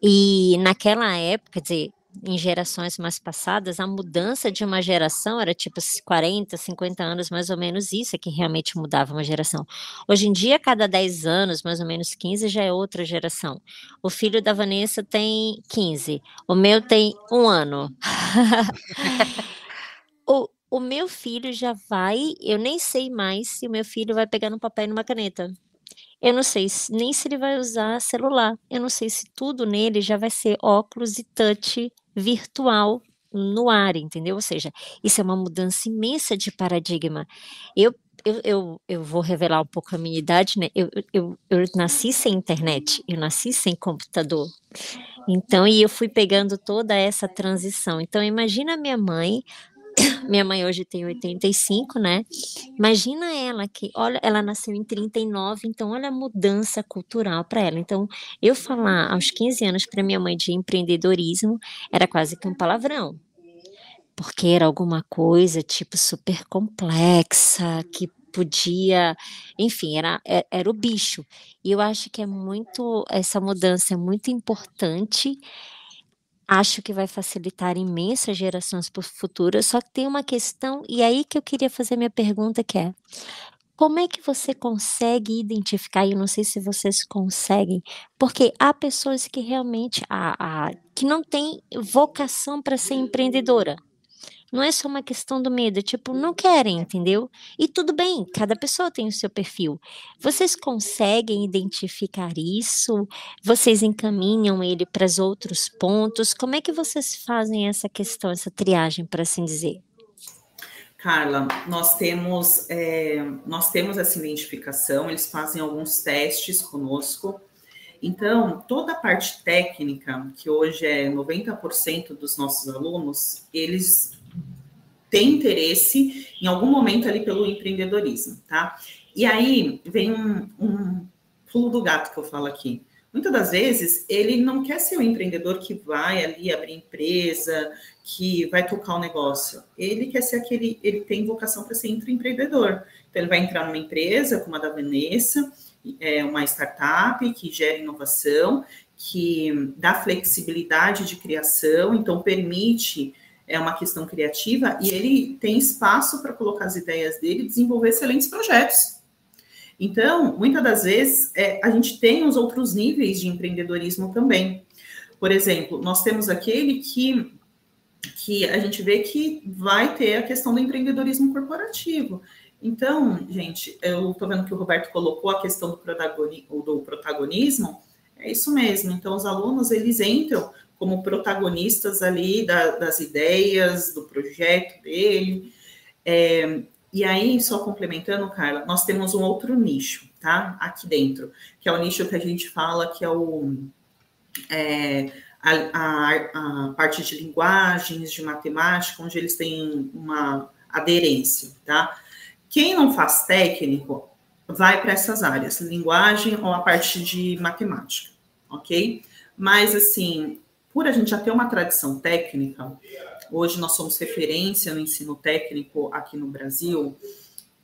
E naquela época, quer dizer, em gerações mais passadas, a mudança de uma geração era tipo 40, 50 anos, mais ou menos isso é que realmente mudava uma geração. Hoje em dia, cada 10 anos, mais ou menos 15, já é outra geração. O filho da Vanessa tem 15, o meu tem um ano. o, o meu filho já vai, eu nem sei mais se o meu filho vai pegar no papel e numa caneta. Eu não sei se, nem se ele vai usar celular. Eu não sei se tudo nele já vai ser óculos e touch virtual no ar, entendeu? Ou seja, isso é uma mudança imensa de paradigma. Eu, eu, eu, eu vou revelar um pouco a minha idade, né? Eu, eu, eu nasci sem internet, eu nasci sem computador. Então, e eu fui pegando toda essa transição. Então, imagina minha mãe minha mãe hoje tem 85, né? Imagina ela que, olha, ela nasceu em 39, então olha a mudança cultural para ela. Então, eu falar aos 15 anos para minha mãe de empreendedorismo era quase que um palavrão. Porque era alguma coisa tipo super complexa, que podia, enfim, era, é, era o bicho. E eu acho que é muito, essa mudança é muito importante acho que vai facilitar imensas gerações futuras, só que tem uma questão, e aí que eu queria fazer minha pergunta, que é, como é que você consegue identificar, eu não sei se vocês conseguem, porque há pessoas que realmente, a, a que não têm vocação para ser empreendedora, não é só uma questão do medo, tipo, não querem, entendeu? E tudo bem, cada pessoa tem o seu perfil. Vocês conseguem identificar isso? Vocês encaminham ele para os outros pontos? Como é que vocês fazem essa questão, essa triagem, para assim dizer? Carla, nós temos, é, nós temos essa identificação, eles fazem alguns testes conosco. Então, toda a parte técnica, que hoje é 90% dos nossos alunos, eles tem interesse em algum momento ali pelo empreendedorismo, tá? E aí vem um, um pulo do gato que eu falo aqui. Muitas das vezes ele não quer ser um empreendedor que vai ali abrir empresa, que vai tocar o negócio. Ele quer ser aquele, ele tem vocação para ser empreendedor. Então ele vai entrar numa empresa como a da Vanessa, é uma startup que gera inovação, que dá flexibilidade de criação, então permite é uma questão criativa e ele tem espaço para colocar as ideias dele e desenvolver excelentes projetos. Então, muitas das vezes, é, a gente tem os outros níveis de empreendedorismo também. Por exemplo, nós temos aquele que, que a gente vê que vai ter a questão do empreendedorismo corporativo. Então, gente, eu estou vendo que o Roberto colocou a questão do, do protagonismo, é isso mesmo. Então, os alunos, eles entram como protagonistas ali da, das ideias, do projeto dele. É, e aí, só complementando, Carla, nós temos um outro nicho, tá? Aqui dentro, que é o nicho que a gente fala que é o. É, a, a, a, parte de linguagens, de matemática, onde eles têm uma aderência, tá? Quem não faz técnico vai para essas áreas, linguagem ou a parte de matemática, ok? Mas, assim, por a gente já ter uma tradição técnica, hoje nós somos referência no ensino técnico aqui no Brasil,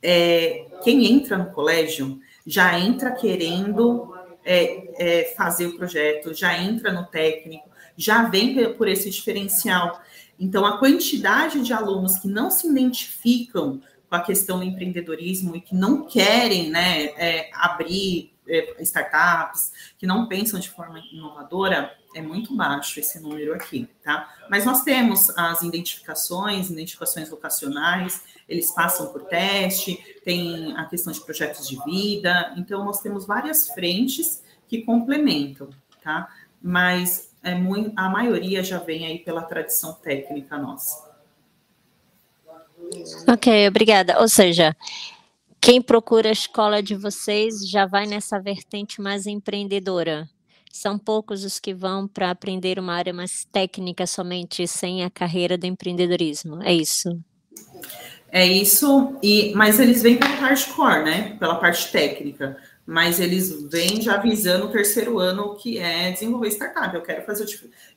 é, quem entra no colégio já entra querendo é, é, fazer o projeto, já entra no técnico, já vem por esse diferencial. Então, a quantidade de alunos que não se identificam com a questão do empreendedorismo e que não querem né, é, abrir é, startups, que não pensam de forma inovadora, é muito baixo esse número aqui, tá? Mas nós temos as identificações, identificações vocacionais, eles passam por teste, tem a questão de projetos de vida, então nós temos várias frentes que complementam, tá? Mas é muito, a maioria já vem aí pela tradição técnica nossa. Ok, obrigada. Ou seja, quem procura a escola de vocês já vai nessa vertente mais empreendedora são poucos os que vão para aprender uma área mais técnica somente sem a carreira do empreendedorismo. É isso. É isso, e mas eles vêm pelo hardcore, né? Pela parte técnica. Mas eles vêm já visando o terceiro ano, que é desenvolver startup. Eu quero fazer,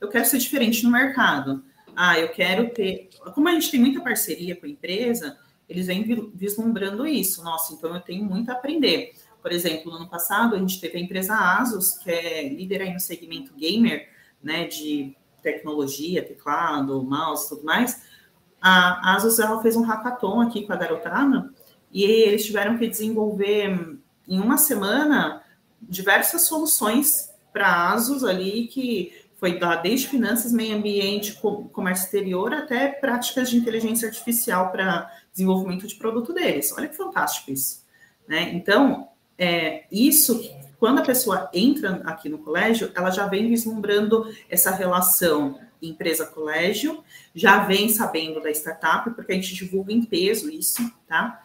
eu quero ser diferente no mercado. Ah, eu quero ter. Como a gente tem muita parceria com a empresa, eles vêm vislumbrando isso. Nossa, então eu tenho muito a aprender. Por exemplo, no ano passado, a gente teve a empresa Asus, que é líder aí no segmento gamer, né, de tecnologia, teclado, mouse, tudo mais. A Asus ela fez um hackathon aqui com a garotada e eles tiveram que desenvolver em uma semana diversas soluções para Asus ali que foi desde finanças, meio ambiente, comércio exterior até práticas de inteligência artificial para desenvolvimento de produto deles. Olha que fantástico isso. Né? Então, é, isso, quando a pessoa entra aqui no colégio, ela já vem vislumbrando essa relação empresa-colégio, já vem sabendo da startup, porque a gente divulga em peso isso, tá?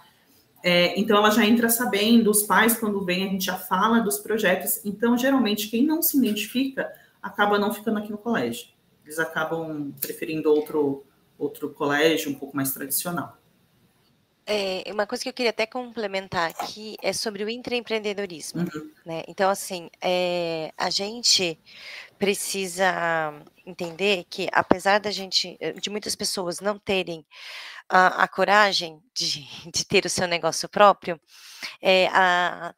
É, então, ela já entra sabendo, os pais, quando vêm, a gente já fala dos projetos. Então, geralmente, quem não se identifica acaba não ficando aqui no colégio. Eles acabam preferindo outro, outro colégio um pouco mais tradicional. É, uma coisa que eu queria até complementar aqui é sobre o intraempreendedorismo, uhum. né? Então, assim, é, a gente precisa entender que, apesar da gente, de muitas pessoas não terem a, a coragem de, de, ter o seu negócio próprio, é, a,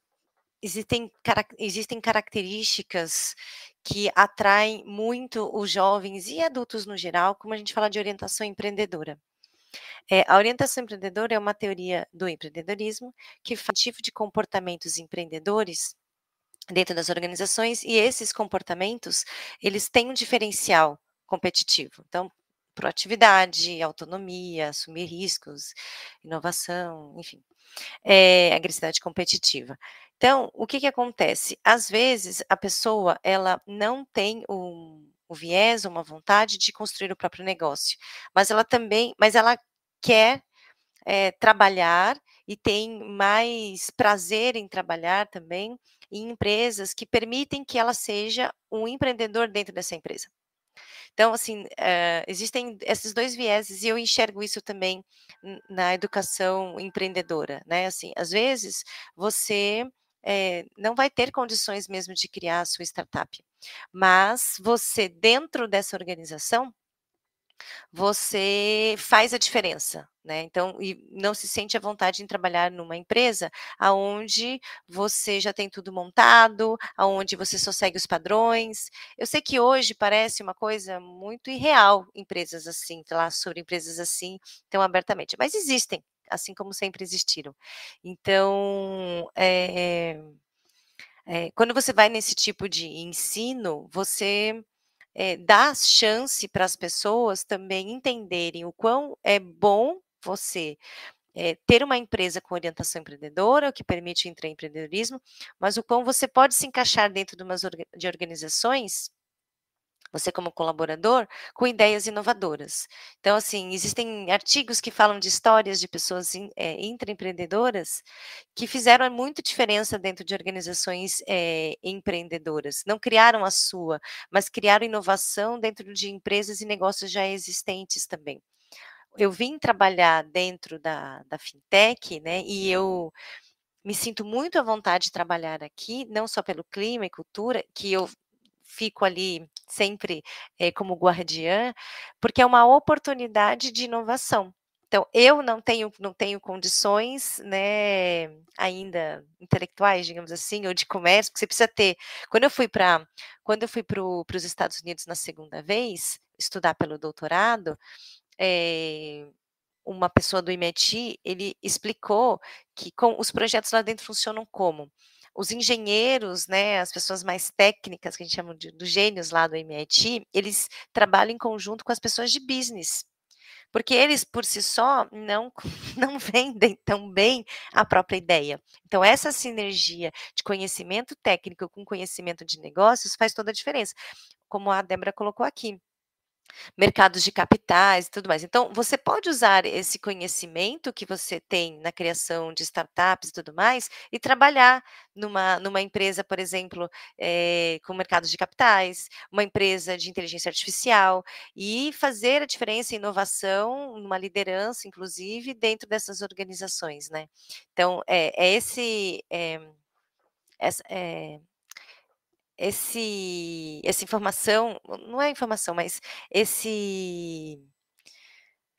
existem, existem características que atraem muito os jovens e adultos no geral, como a gente fala de orientação empreendedora. É, a orientação empreendedora é uma teoria do empreendedorismo que faz tipo de comportamentos empreendedores dentro das organizações e esses comportamentos eles têm um diferencial competitivo. Então, proatividade, autonomia, assumir riscos, inovação, enfim, é, agressividade competitiva. Então, o que, que acontece? Às vezes, a pessoa ela não tem um, o viés, uma vontade de construir o próprio negócio, mas ela também, mas ela quer é, trabalhar e tem mais prazer em trabalhar também em empresas que permitem que ela seja um empreendedor dentro dessa empresa. Então, assim, uh, existem esses dois vieses e eu enxergo isso também na educação empreendedora, né? Assim, às vezes você é, não vai ter condições mesmo de criar a sua startup, mas você dentro dessa organização você faz a diferença, né? Então, e não se sente à vontade em trabalhar numa empresa aonde você já tem tudo montado, aonde você só segue os padrões. Eu sei que hoje parece uma coisa muito irreal empresas assim, falar sobre empresas assim tão abertamente, mas existem, assim como sempre existiram. Então, é, é, quando você vai nesse tipo de ensino, você é, dá chance para as pessoas também entenderem o quão é bom você é, ter uma empresa com orientação empreendedora, o que permite o empreendedorismo, mas o quão você pode se encaixar dentro de, umas, de organizações você como colaborador, com ideias inovadoras. Então, assim, existem artigos que falam de histórias de pessoas é, intraempreendedoras que fizeram muito diferença dentro de organizações é, empreendedoras. Não criaram a sua, mas criaram inovação dentro de empresas e negócios já existentes também. Eu vim trabalhar dentro da, da fintech, né, e eu me sinto muito à vontade de trabalhar aqui, não só pelo clima e cultura, que eu fico ali sempre é, como guardiã, porque é uma oportunidade de inovação. Então, eu não tenho, não tenho condições, né, ainda intelectuais, digamos assim, ou de comércio, que você precisa ter. Quando eu fui para, quando eu fui para os Estados Unidos na segunda vez, estudar pelo doutorado, é, uma pessoa do MIT, ele explicou que com, os projetos lá dentro funcionam como? Os engenheiros, né, as pessoas mais técnicas, que a gente chama de dos gênios lá do MIT, eles trabalham em conjunto com as pessoas de business. Porque eles, por si só, não, não vendem tão bem a própria ideia. Então, essa sinergia de conhecimento técnico com conhecimento de negócios faz toda a diferença. Como a Débora colocou aqui mercados de capitais e tudo mais. Então, você pode usar esse conhecimento que você tem na criação de startups e tudo mais e trabalhar numa, numa empresa, por exemplo, é, com mercados de capitais, uma empresa de inteligência artificial e fazer a diferença em inovação, numa liderança, inclusive, dentro dessas organizações, né? Então, é, é esse. É, essa, é, esse, essa informação, não é informação, mas esse,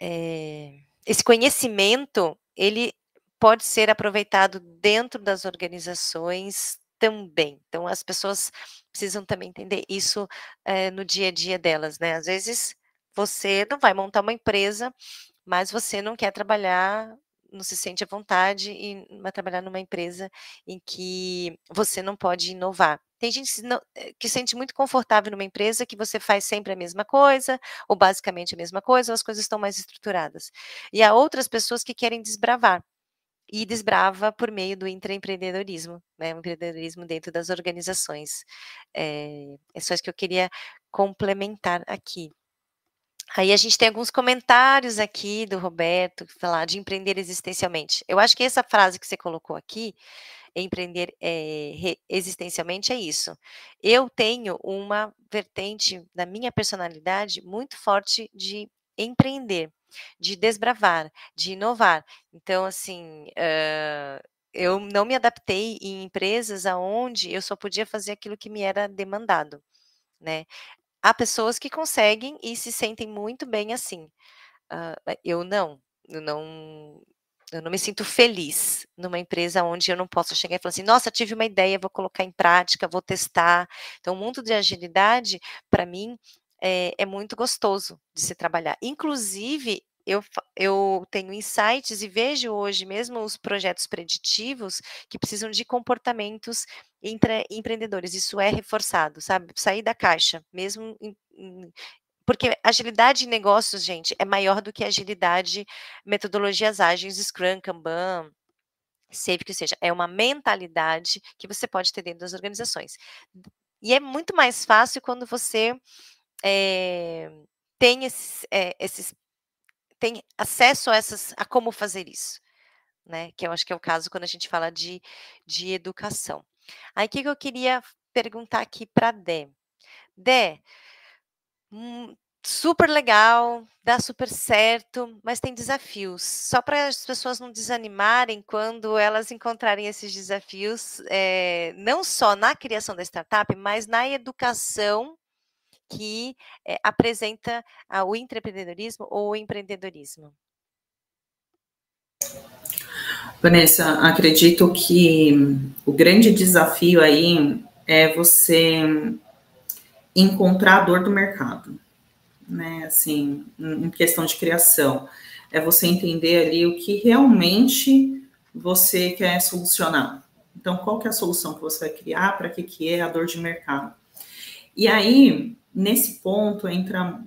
é, esse conhecimento, ele pode ser aproveitado dentro das organizações também. Então, as pessoas precisam também entender isso é, no dia a dia delas, né? Às vezes, você não vai montar uma empresa, mas você não quer trabalhar não se sente à vontade e vai trabalhar numa empresa em que você não pode inovar. Tem gente que, não, eh, que sente muito confortável numa empresa que você faz sempre a mesma coisa, ou basicamente a mesma coisa, ou as coisas estão mais estruturadas. E há outras pessoas que querem desbravar. E desbrava por meio do intraempreendedorismo, né? O empreendedorismo dentro das organizações. É, é só isso que eu queria complementar aqui. Aí a gente tem alguns comentários aqui do Roberto, falar de empreender existencialmente. Eu acho que essa frase que você colocou aqui, empreender é, existencialmente, é isso. Eu tenho uma vertente da minha personalidade muito forte de empreender, de desbravar, de inovar. Então, assim, uh, eu não me adaptei em empresas aonde eu só podia fazer aquilo que me era demandado, né? Há pessoas que conseguem e se sentem muito bem assim. Uh, eu não, eu não, eu não me sinto feliz numa empresa onde eu não posso chegar e falar assim, nossa, tive uma ideia, vou colocar em prática, vou testar. Então, o mundo de agilidade, para mim, é, é, muito gostoso de se trabalhar. Inclusive, eu, eu tenho insights e vejo hoje mesmo os projetos preditivos que precisam de comportamentos entre empreendedores. Isso é reforçado, sabe? Sair da caixa, mesmo em, em, porque agilidade em negócios, gente, é maior do que agilidade, metodologias ágeis, Scrum, Kanban, Safe que seja. É uma mentalidade que você pode ter dentro das organizações. E é muito mais fácil quando você é, tem esses, é, esses tem acesso a essas a como fazer isso, né? Que eu acho que é o caso quando a gente fala de, de educação. Aí o que eu queria perguntar aqui para Dé. Dé, Hum, super legal, dá super certo, mas tem desafios. Só para as pessoas não desanimarem quando elas encontrarem esses desafios, é, não só na criação da startup, mas na educação que é, apresenta o empreendedorismo ou o empreendedorismo. Vanessa, acredito que o grande desafio aí é você encontrar a dor do mercado, né? Assim, em questão de criação, é você entender ali o que realmente você quer solucionar. Então, qual que é a solução que você vai criar, para que que é a dor de mercado? E aí, nesse ponto entra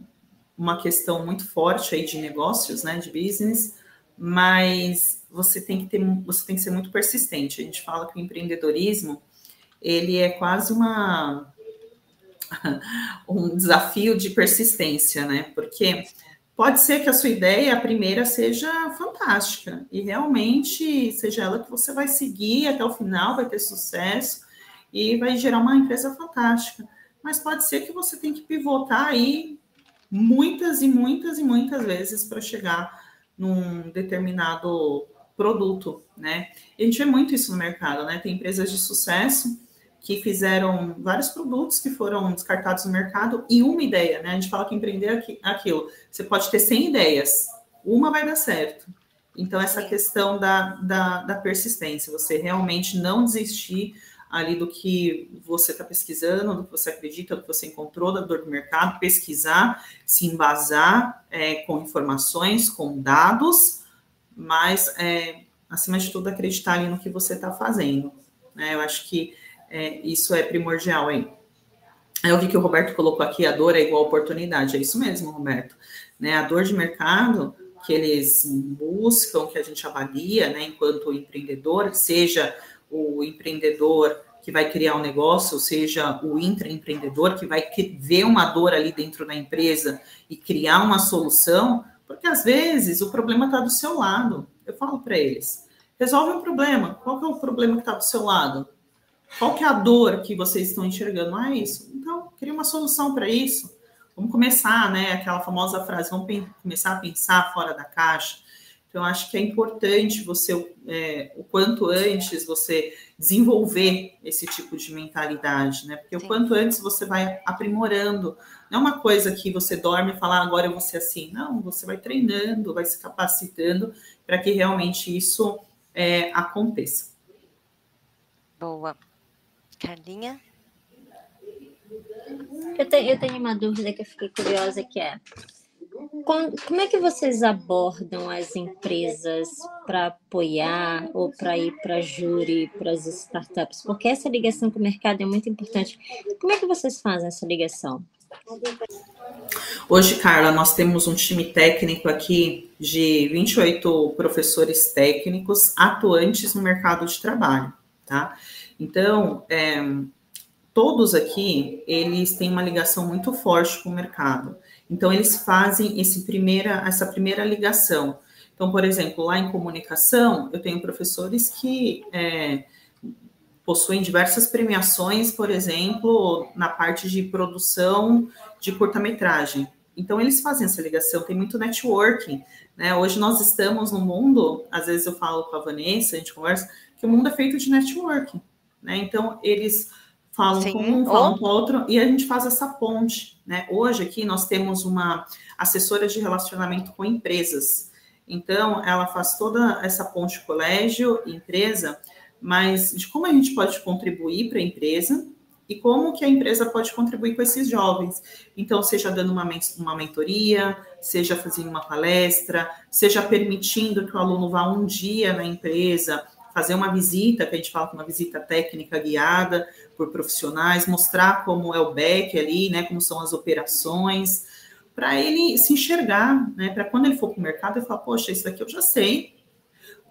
uma questão muito forte aí de negócios, né, de business, mas você tem que ter, você tem que ser muito persistente. A gente fala que o empreendedorismo ele é quase uma um desafio de persistência, né? Porque pode ser que a sua ideia, a primeira, seja fantástica e realmente seja ela que você vai seguir até o final, vai ter sucesso e vai gerar uma empresa fantástica. Mas pode ser que você tenha que pivotar aí muitas e muitas e muitas vezes para chegar num determinado produto, né? E a gente vê muito isso no mercado, né? Tem empresas de sucesso que fizeram vários produtos que foram descartados no mercado e uma ideia, né? A gente fala que empreender é aquilo. Você pode ter 100 ideias, uma vai dar certo. Então, essa questão da, da, da persistência, você realmente não desistir ali do que você está pesquisando, do que você acredita, do que você encontrou da dor do mercado, pesquisar, se embasar é, com informações, com dados, mas, é, acima de tudo, acreditar ali no que você está fazendo. Né? Eu acho que é, isso é primordial aí. Eu vi que o Roberto colocou aqui, a dor é igual a oportunidade. É isso mesmo, Roberto. Né? A dor de mercado que eles buscam, que a gente avalia, né, enquanto empreendedor, seja o empreendedor que vai criar um negócio, seja o intraempreendedor que vai ver uma dor ali dentro da empresa e criar uma solução, porque às vezes o problema está do seu lado. Eu falo para eles, resolve um problema. Qual é o problema que está do seu lado? Qual é a dor que vocês estão enxergando? Ah, é isso. Então, queria uma solução para isso. Vamos começar, né? Aquela famosa frase, vamos começar a pensar fora da caixa. Então, acho que é importante você, é, o quanto antes, você desenvolver esse tipo de mentalidade, né? Porque Sim. o quanto antes você vai aprimorando. Não é uma coisa que você dorme e fala, ah, agora eu vou ser assim. Não, você vai treinando, vai se capacitando para que realmente isso é, aconteça. Boa. Carlinha? Eu, te, eu tenho uma dúvida que eu fiquei curiosa, que é como é que vocês abordam as empresas para apoiar ou para ir para júri, para as startups? Porque essa ligação com o mercado é muito importante. Como é que vocês fazem essa ligação? Hoje, Carla, nós temos um time técnico aqui de 28 professores técnicos atuantes no mercado de trabalho, tá? Então, é, todos aqui, eles têm uma ligação muito forte com o mercado. Então, eles fazem esse primeira, essa primeira ligação. Então, por exemplo, lá em comunicação, eu tenho professores que é, possuem diversas premiações, por exemplo, na parte de produção de curta-metragem. Então, eles fazem essa ligação, tem muito networking. Né? Hoje nós estamos no mundo, às vezes eu falo com a Vanessa, a gente conversa, que o mundo é feito de networking. Né? Então, eles falam Sim. com um, falam com outro, e a gente faz essa ponte. Né? Hoje aqui nós temos uma assessora de relacionamento com empresas. Então, ela faz toda essa ponte colégio, empresa, mas de como a gente pode contribuir para a empresa e como que a empresa pode contribuir com esses jovens. Então, seja dando uma, uma mentoria, seja fazendo uma palestra, seja permitindo que o aluno vá um dia na empresa, fazer uma visita, que a gente fala que uma visita técnica guiada por profissionais, mostrar como é o back ali, né, como são as operações, para ele se enxergar, né, para quando ele for para o mercado, ele falar, poxa, isso daqui eu já sei,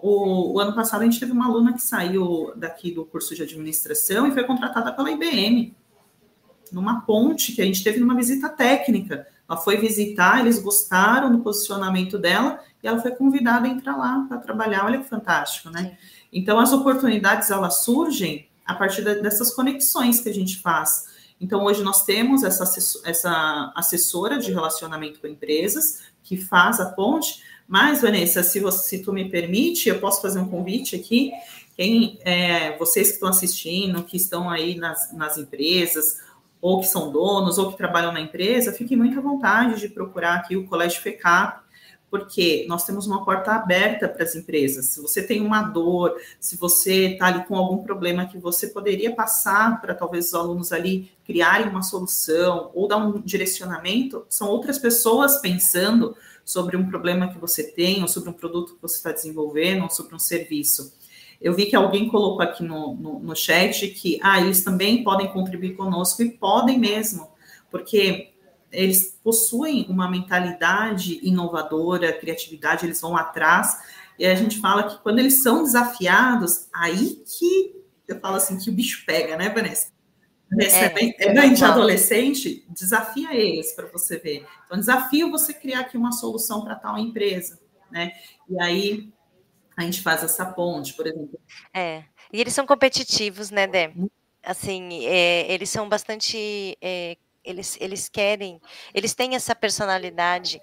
o, o, ano passado a gente teve uma aluna que saiu daqui do curso de administração e foi contratada pela IBM, numa ponte que a gente teve numa visita técnica. Ela foi visitar, eles gostaram do posicionamento dela e ela foi convidada a entrar lá para trabalhar. Olha que fantástico, né? Então, as oportunidades elas surgem a partir dessas conexões que a gente faz. Então, hoje nós temos essa, essa assessora de relacionamento com empresas que faz a ponte, mas, Vanessa, se, você, se tu me permite, eu posso fazer um convite aqui. Quem, é, vocês que estão assistindo, que estão aí nas, nas empresas, ou que são donos, ou que trabalham na empresa, fiquem muito à vontade de procurar aqui o Colégio FECAP, porque nós temos uma porta aberta para as empresas. Se você tem uma dor, se você está ali com algum problema que você poderia passar para talvez os alunos ali criarem uma solução ou dar um direcionamento, são outras pessoas pensando sobre um problema que você tem, ou sobre um produto que você está desenvolvendo, ou sobre um serviço. Eu vi que alguém colocou aqui no, no, no chat que ah, eles também podem contribuir conosco, e podem mesmo, porque eles possuem uma mentalidade inovadora, criatividade, eles vão atrás, e a gente fala que quando eles são desafiados, aí que eu falo assim que o bicho pega, né, Vanessa? recebem é, é, de adolescente, desafia eles para você ver. Então, desafio você criar aqui uma solução para tal empresa, né? E aí a gente faz essa ponte, por exemplo. É, e eles são competitivos, né, Dé? Assim, é, eles são bastante. É, eles, eles querem, eles têm essa personalidade,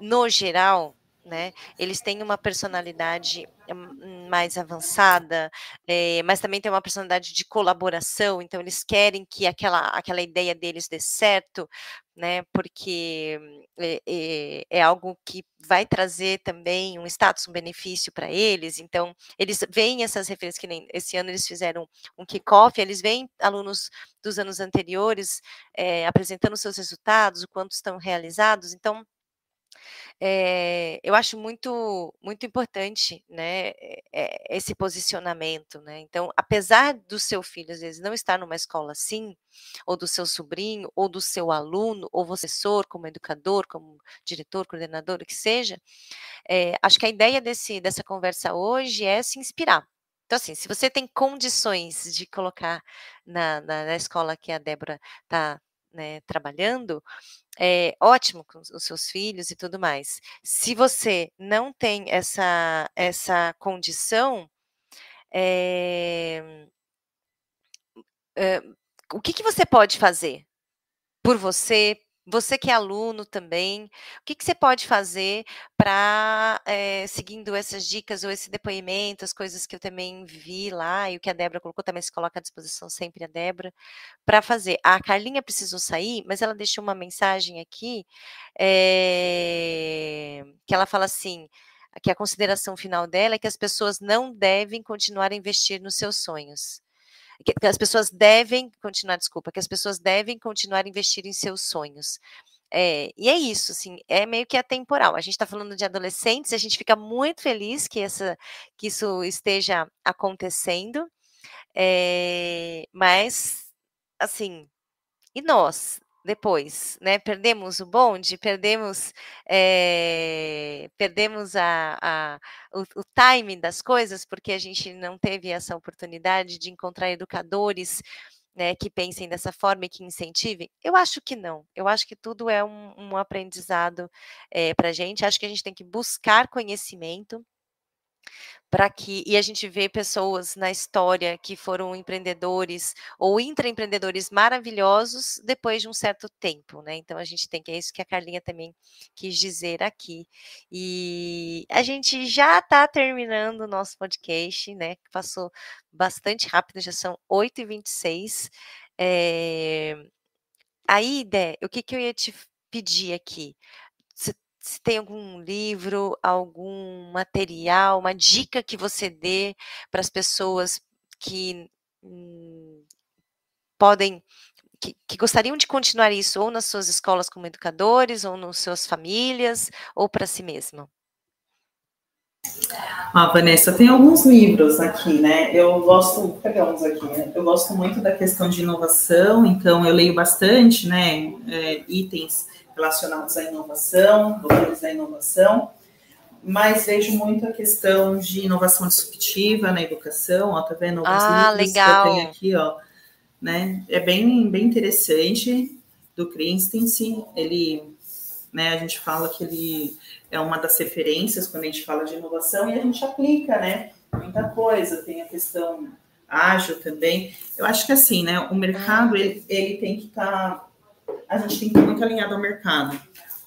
no geral, né? Eles têm uma personalidade hum, mais avançada, é, mas também tem uma personalidade de colaboração, então eles querem que aquela, aquela ideia deles dê certo, né? Porque é, é, é algo que vai trazer também um status, um benefício para eles, então eles veem essas referências, que nem esse ano eles fizeram um kickoff, eles veem alunos dos anos anteriores apresentando seus resultados, o quanto estão realizados, então é, eu acho muito muito importante, né, é, esse posicionamento, né? Então, apesar do seu filho às vezes não estar numa escola assim, ou do seu sobrinho, ou do seu aluno, ou professor, como educador, como diretor, coordenador, o que seja, é, acho que a ideia desse dessa conversa hoje é se inspirar. Então, assim, se você tem condições de colocar na, na, na escola que a Débora está né, trabalhando, é ótimo com os seus filhos e tudo mais. Se você não tem essa, essa condição, é, é, o que, que você pode fazer por você, você que é aluno também, o que, que você pode fazer para, é, seguindo essas dicas ou esse depoimento, as coisas que eu também vi lá e o que a Débora colocou, também se coloca à disposição sempre a Débora, para fazer. A Carlinha precisou sair, mas ela deixou uma mensagem aqui, é, que ela fala assim, que a consideração final dela é que as pessoas não devem continuar a investir nos seus sonhos que, que as pessoas devem continuar, desculpa, que as pessoas devem continuar investir em seus sonhos. É, e é isso, assim, é meio que atemporal. A gente está falando de adolescentes, a gente fica muito feliz que, essa, que isso esteja acontecendo, é, mas, assim, e nós? Depois, né? Perdemos o bonde, perdemos, é, perdemos a, a o, o time das coisas, porque a gente não teve essa oportunidade de encontrar educadores né, que pensem dessa forma e que incentivem? Eu acho que não. Eu acho que tudo é um, um aprendizado é, para a gente. Acho que a gente tem que buscar conhecimento para que e a gente vê pessoas na história que foram empreendedores ou intraempreendedores maravilhosos depois de um certo tempo, né? Então a gente tem que é isso que a Carlinha também quis dizer aqui. E a gente já está terminando o nosso podcast, né? Passou bastante rápido, já são 8h26. É... Aí, Dé, o que, que eu ia te pedir aqui? Se tem algum livro, algum material, uma dica que você dê para as pessoas que hum, podem, que, que, gostariam de continuar isso ou nas suas escolas como educadores, ou nas suas famílias, ou para si mesmo? Ah, Vanessa, tem alguns livros aqui, né? Eu gosto, vou pegar uns aqui, né? Eu gosto muito da questão de inovação, então eu leio bastante, né? É, itens relacionados à inovação, valores da inovação, mas vejo muito a questão de inovação disruptiva na educação, ó, tá vendo? Alguns ah, legal. que eu tenho aqui, ó, né? É bem, bem interessante, do Christensen, ele, né, a gente fala que ele é uma das referências quando a gente fala de inovação e a gente aplica, né, muita coisa, tem a questão ágil também. Eu acho que assim, né, o mercado, ele, ele tem que estar tá a gente tem que estar muito alinhado ao mercado.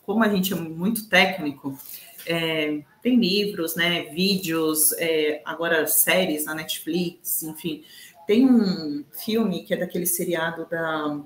Como a gente é muito técnico, é, tem livros, né, vídeos, é, agora séries na Netflix, enfim. Tem um filme que é daquele seriado da,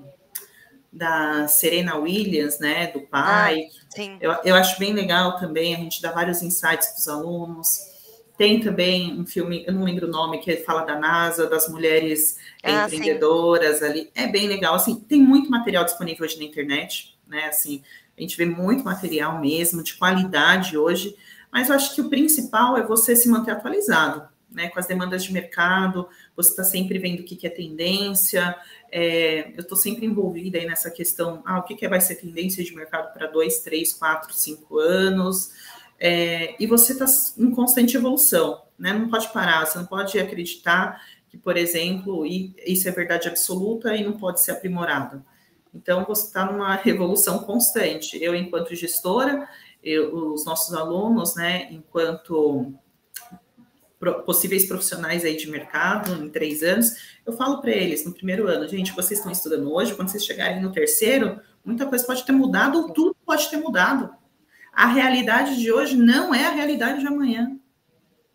da Serena Williams, né, do pai. Ah, eu, eu acho bem legal também, a gente dá vários insights para os alunos. Tem também um filme, eu não lembro o nome, que fala da NASA, das mulheres ah, empreendedoras sim. ali. É bem legal. Assim, tem muito material disponível hoje na internet, né? Assim, a gente vê muito material mesmo, de qualidade hoje. Mas eu acho que o principal é você se manter atualizado, né? Com as demandas de mercado, você está sempre vendo o que, que é tendência. É, eu estou sempre envolvida aí nessa questão, ah, o que, que vai ser tendência de mercado para dois, três, quatro, cinco anos é, e você está em constante evolução, né? Não pode parar, você não pode acreditar que, por exemplo, isso é verdade absoluta e não pode ser aprimorado. Então, você está numa revolução constante. Eu, enquanto gestora, eu, os nossos alunos, né, enquanto possíveis profissionais aí de mercado em três anos, eu falo para eles no primeiro ano, gente, vocês estão estudando hoje, quando vocês chegarem no terceiro, muita coisa pode ter mudado ou tudo pode ter mudado a realidade de hoje não é a realidade de amanhã.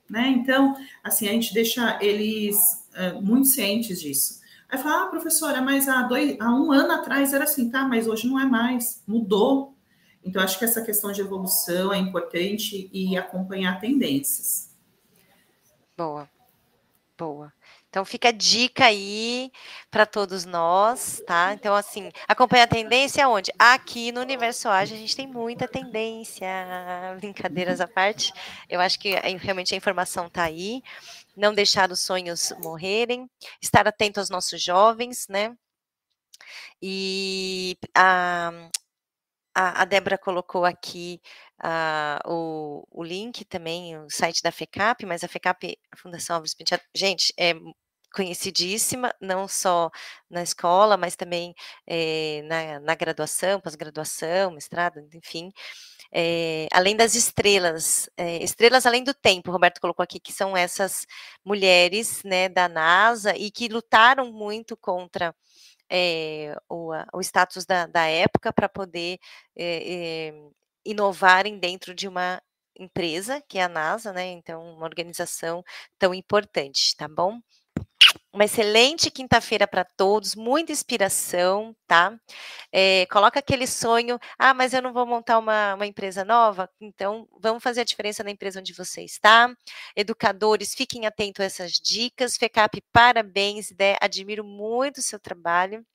Né? Então, assim, a gente deixa eles uh, muito cientes disso. Aí fala, ah, professora, mas há, dois, há um ano atrás era assim, tá, mas hoje não é mais, mudou. Então, acho que essa questão de evolução é importante e acompanhar tendências. Boa, boa. Então fica a dica aí para todos nós, tá? Então, assim, acompanha a tendência onde? Aqui no Universo Ágil a gente tem muita tendência. Brincadeiras à parte, eu acho que realmente a informação está aí. Não deixar os sonhos morrerem, estar atento aos nossos jovens, né? E a, a, Débora colocou aqui uh, o, o link também, o site da FECAP, mas a FECAP, a Fundação Alves Penteado, gente, é conhecidíssima, não só na escola, mas também é, na, na, graduação, pós-graduação, mestrado, enfim. É, além das estrelas, é, estrelas além do tempo, Roberto colocou aqui, que são essas mulheres né, da NASA e que lutaram muito contra o, o, status da, da época para poder inovarem dentro de uma empresa, que é a NASA, né? Então, uma organização tão importante, tá bom? Uma excelente quinta-feira para todos, muita inspiração, tá? É, coloca aquele sonho, ah, mas eu não vou montar uma, uma empresa nova, então vamos fazer a diferença na empresa onde você está. Educadores, fiquem atentos a essas dicas. FECAP, parabéns, Dé, admiro muito o seu trabalho.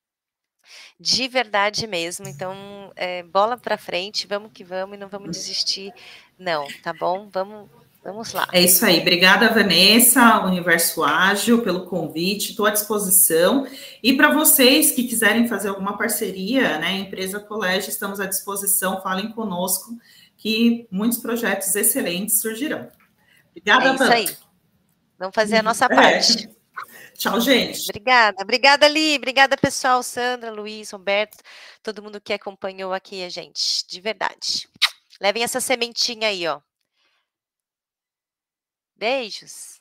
De verdade mesmo. Então, é, bola para frente, vamos que vamos e não vamos desistir, não, tá bom? Vamos Vamos lá. É isso aí. Obrigada, Vanessa, Universo Ágil, pelo convite. Estou à disposição. E para vocês que quiserem fazer alguma parceria, né, empresa colégio, estamos à disposição. Falem conosco, que muitos projetos excelentes surgirão. Obrigada, É isso aí. Vamos fazer a nossa é. parte. Tchau, gente. Obrigada, obrigada, Li. Obrigada, pessoal. Sandra, Luiz, Roberto, todo mundo que acompanhou aqui a gente. De verdade. Levem essa sementinha aí, ó. Beijos!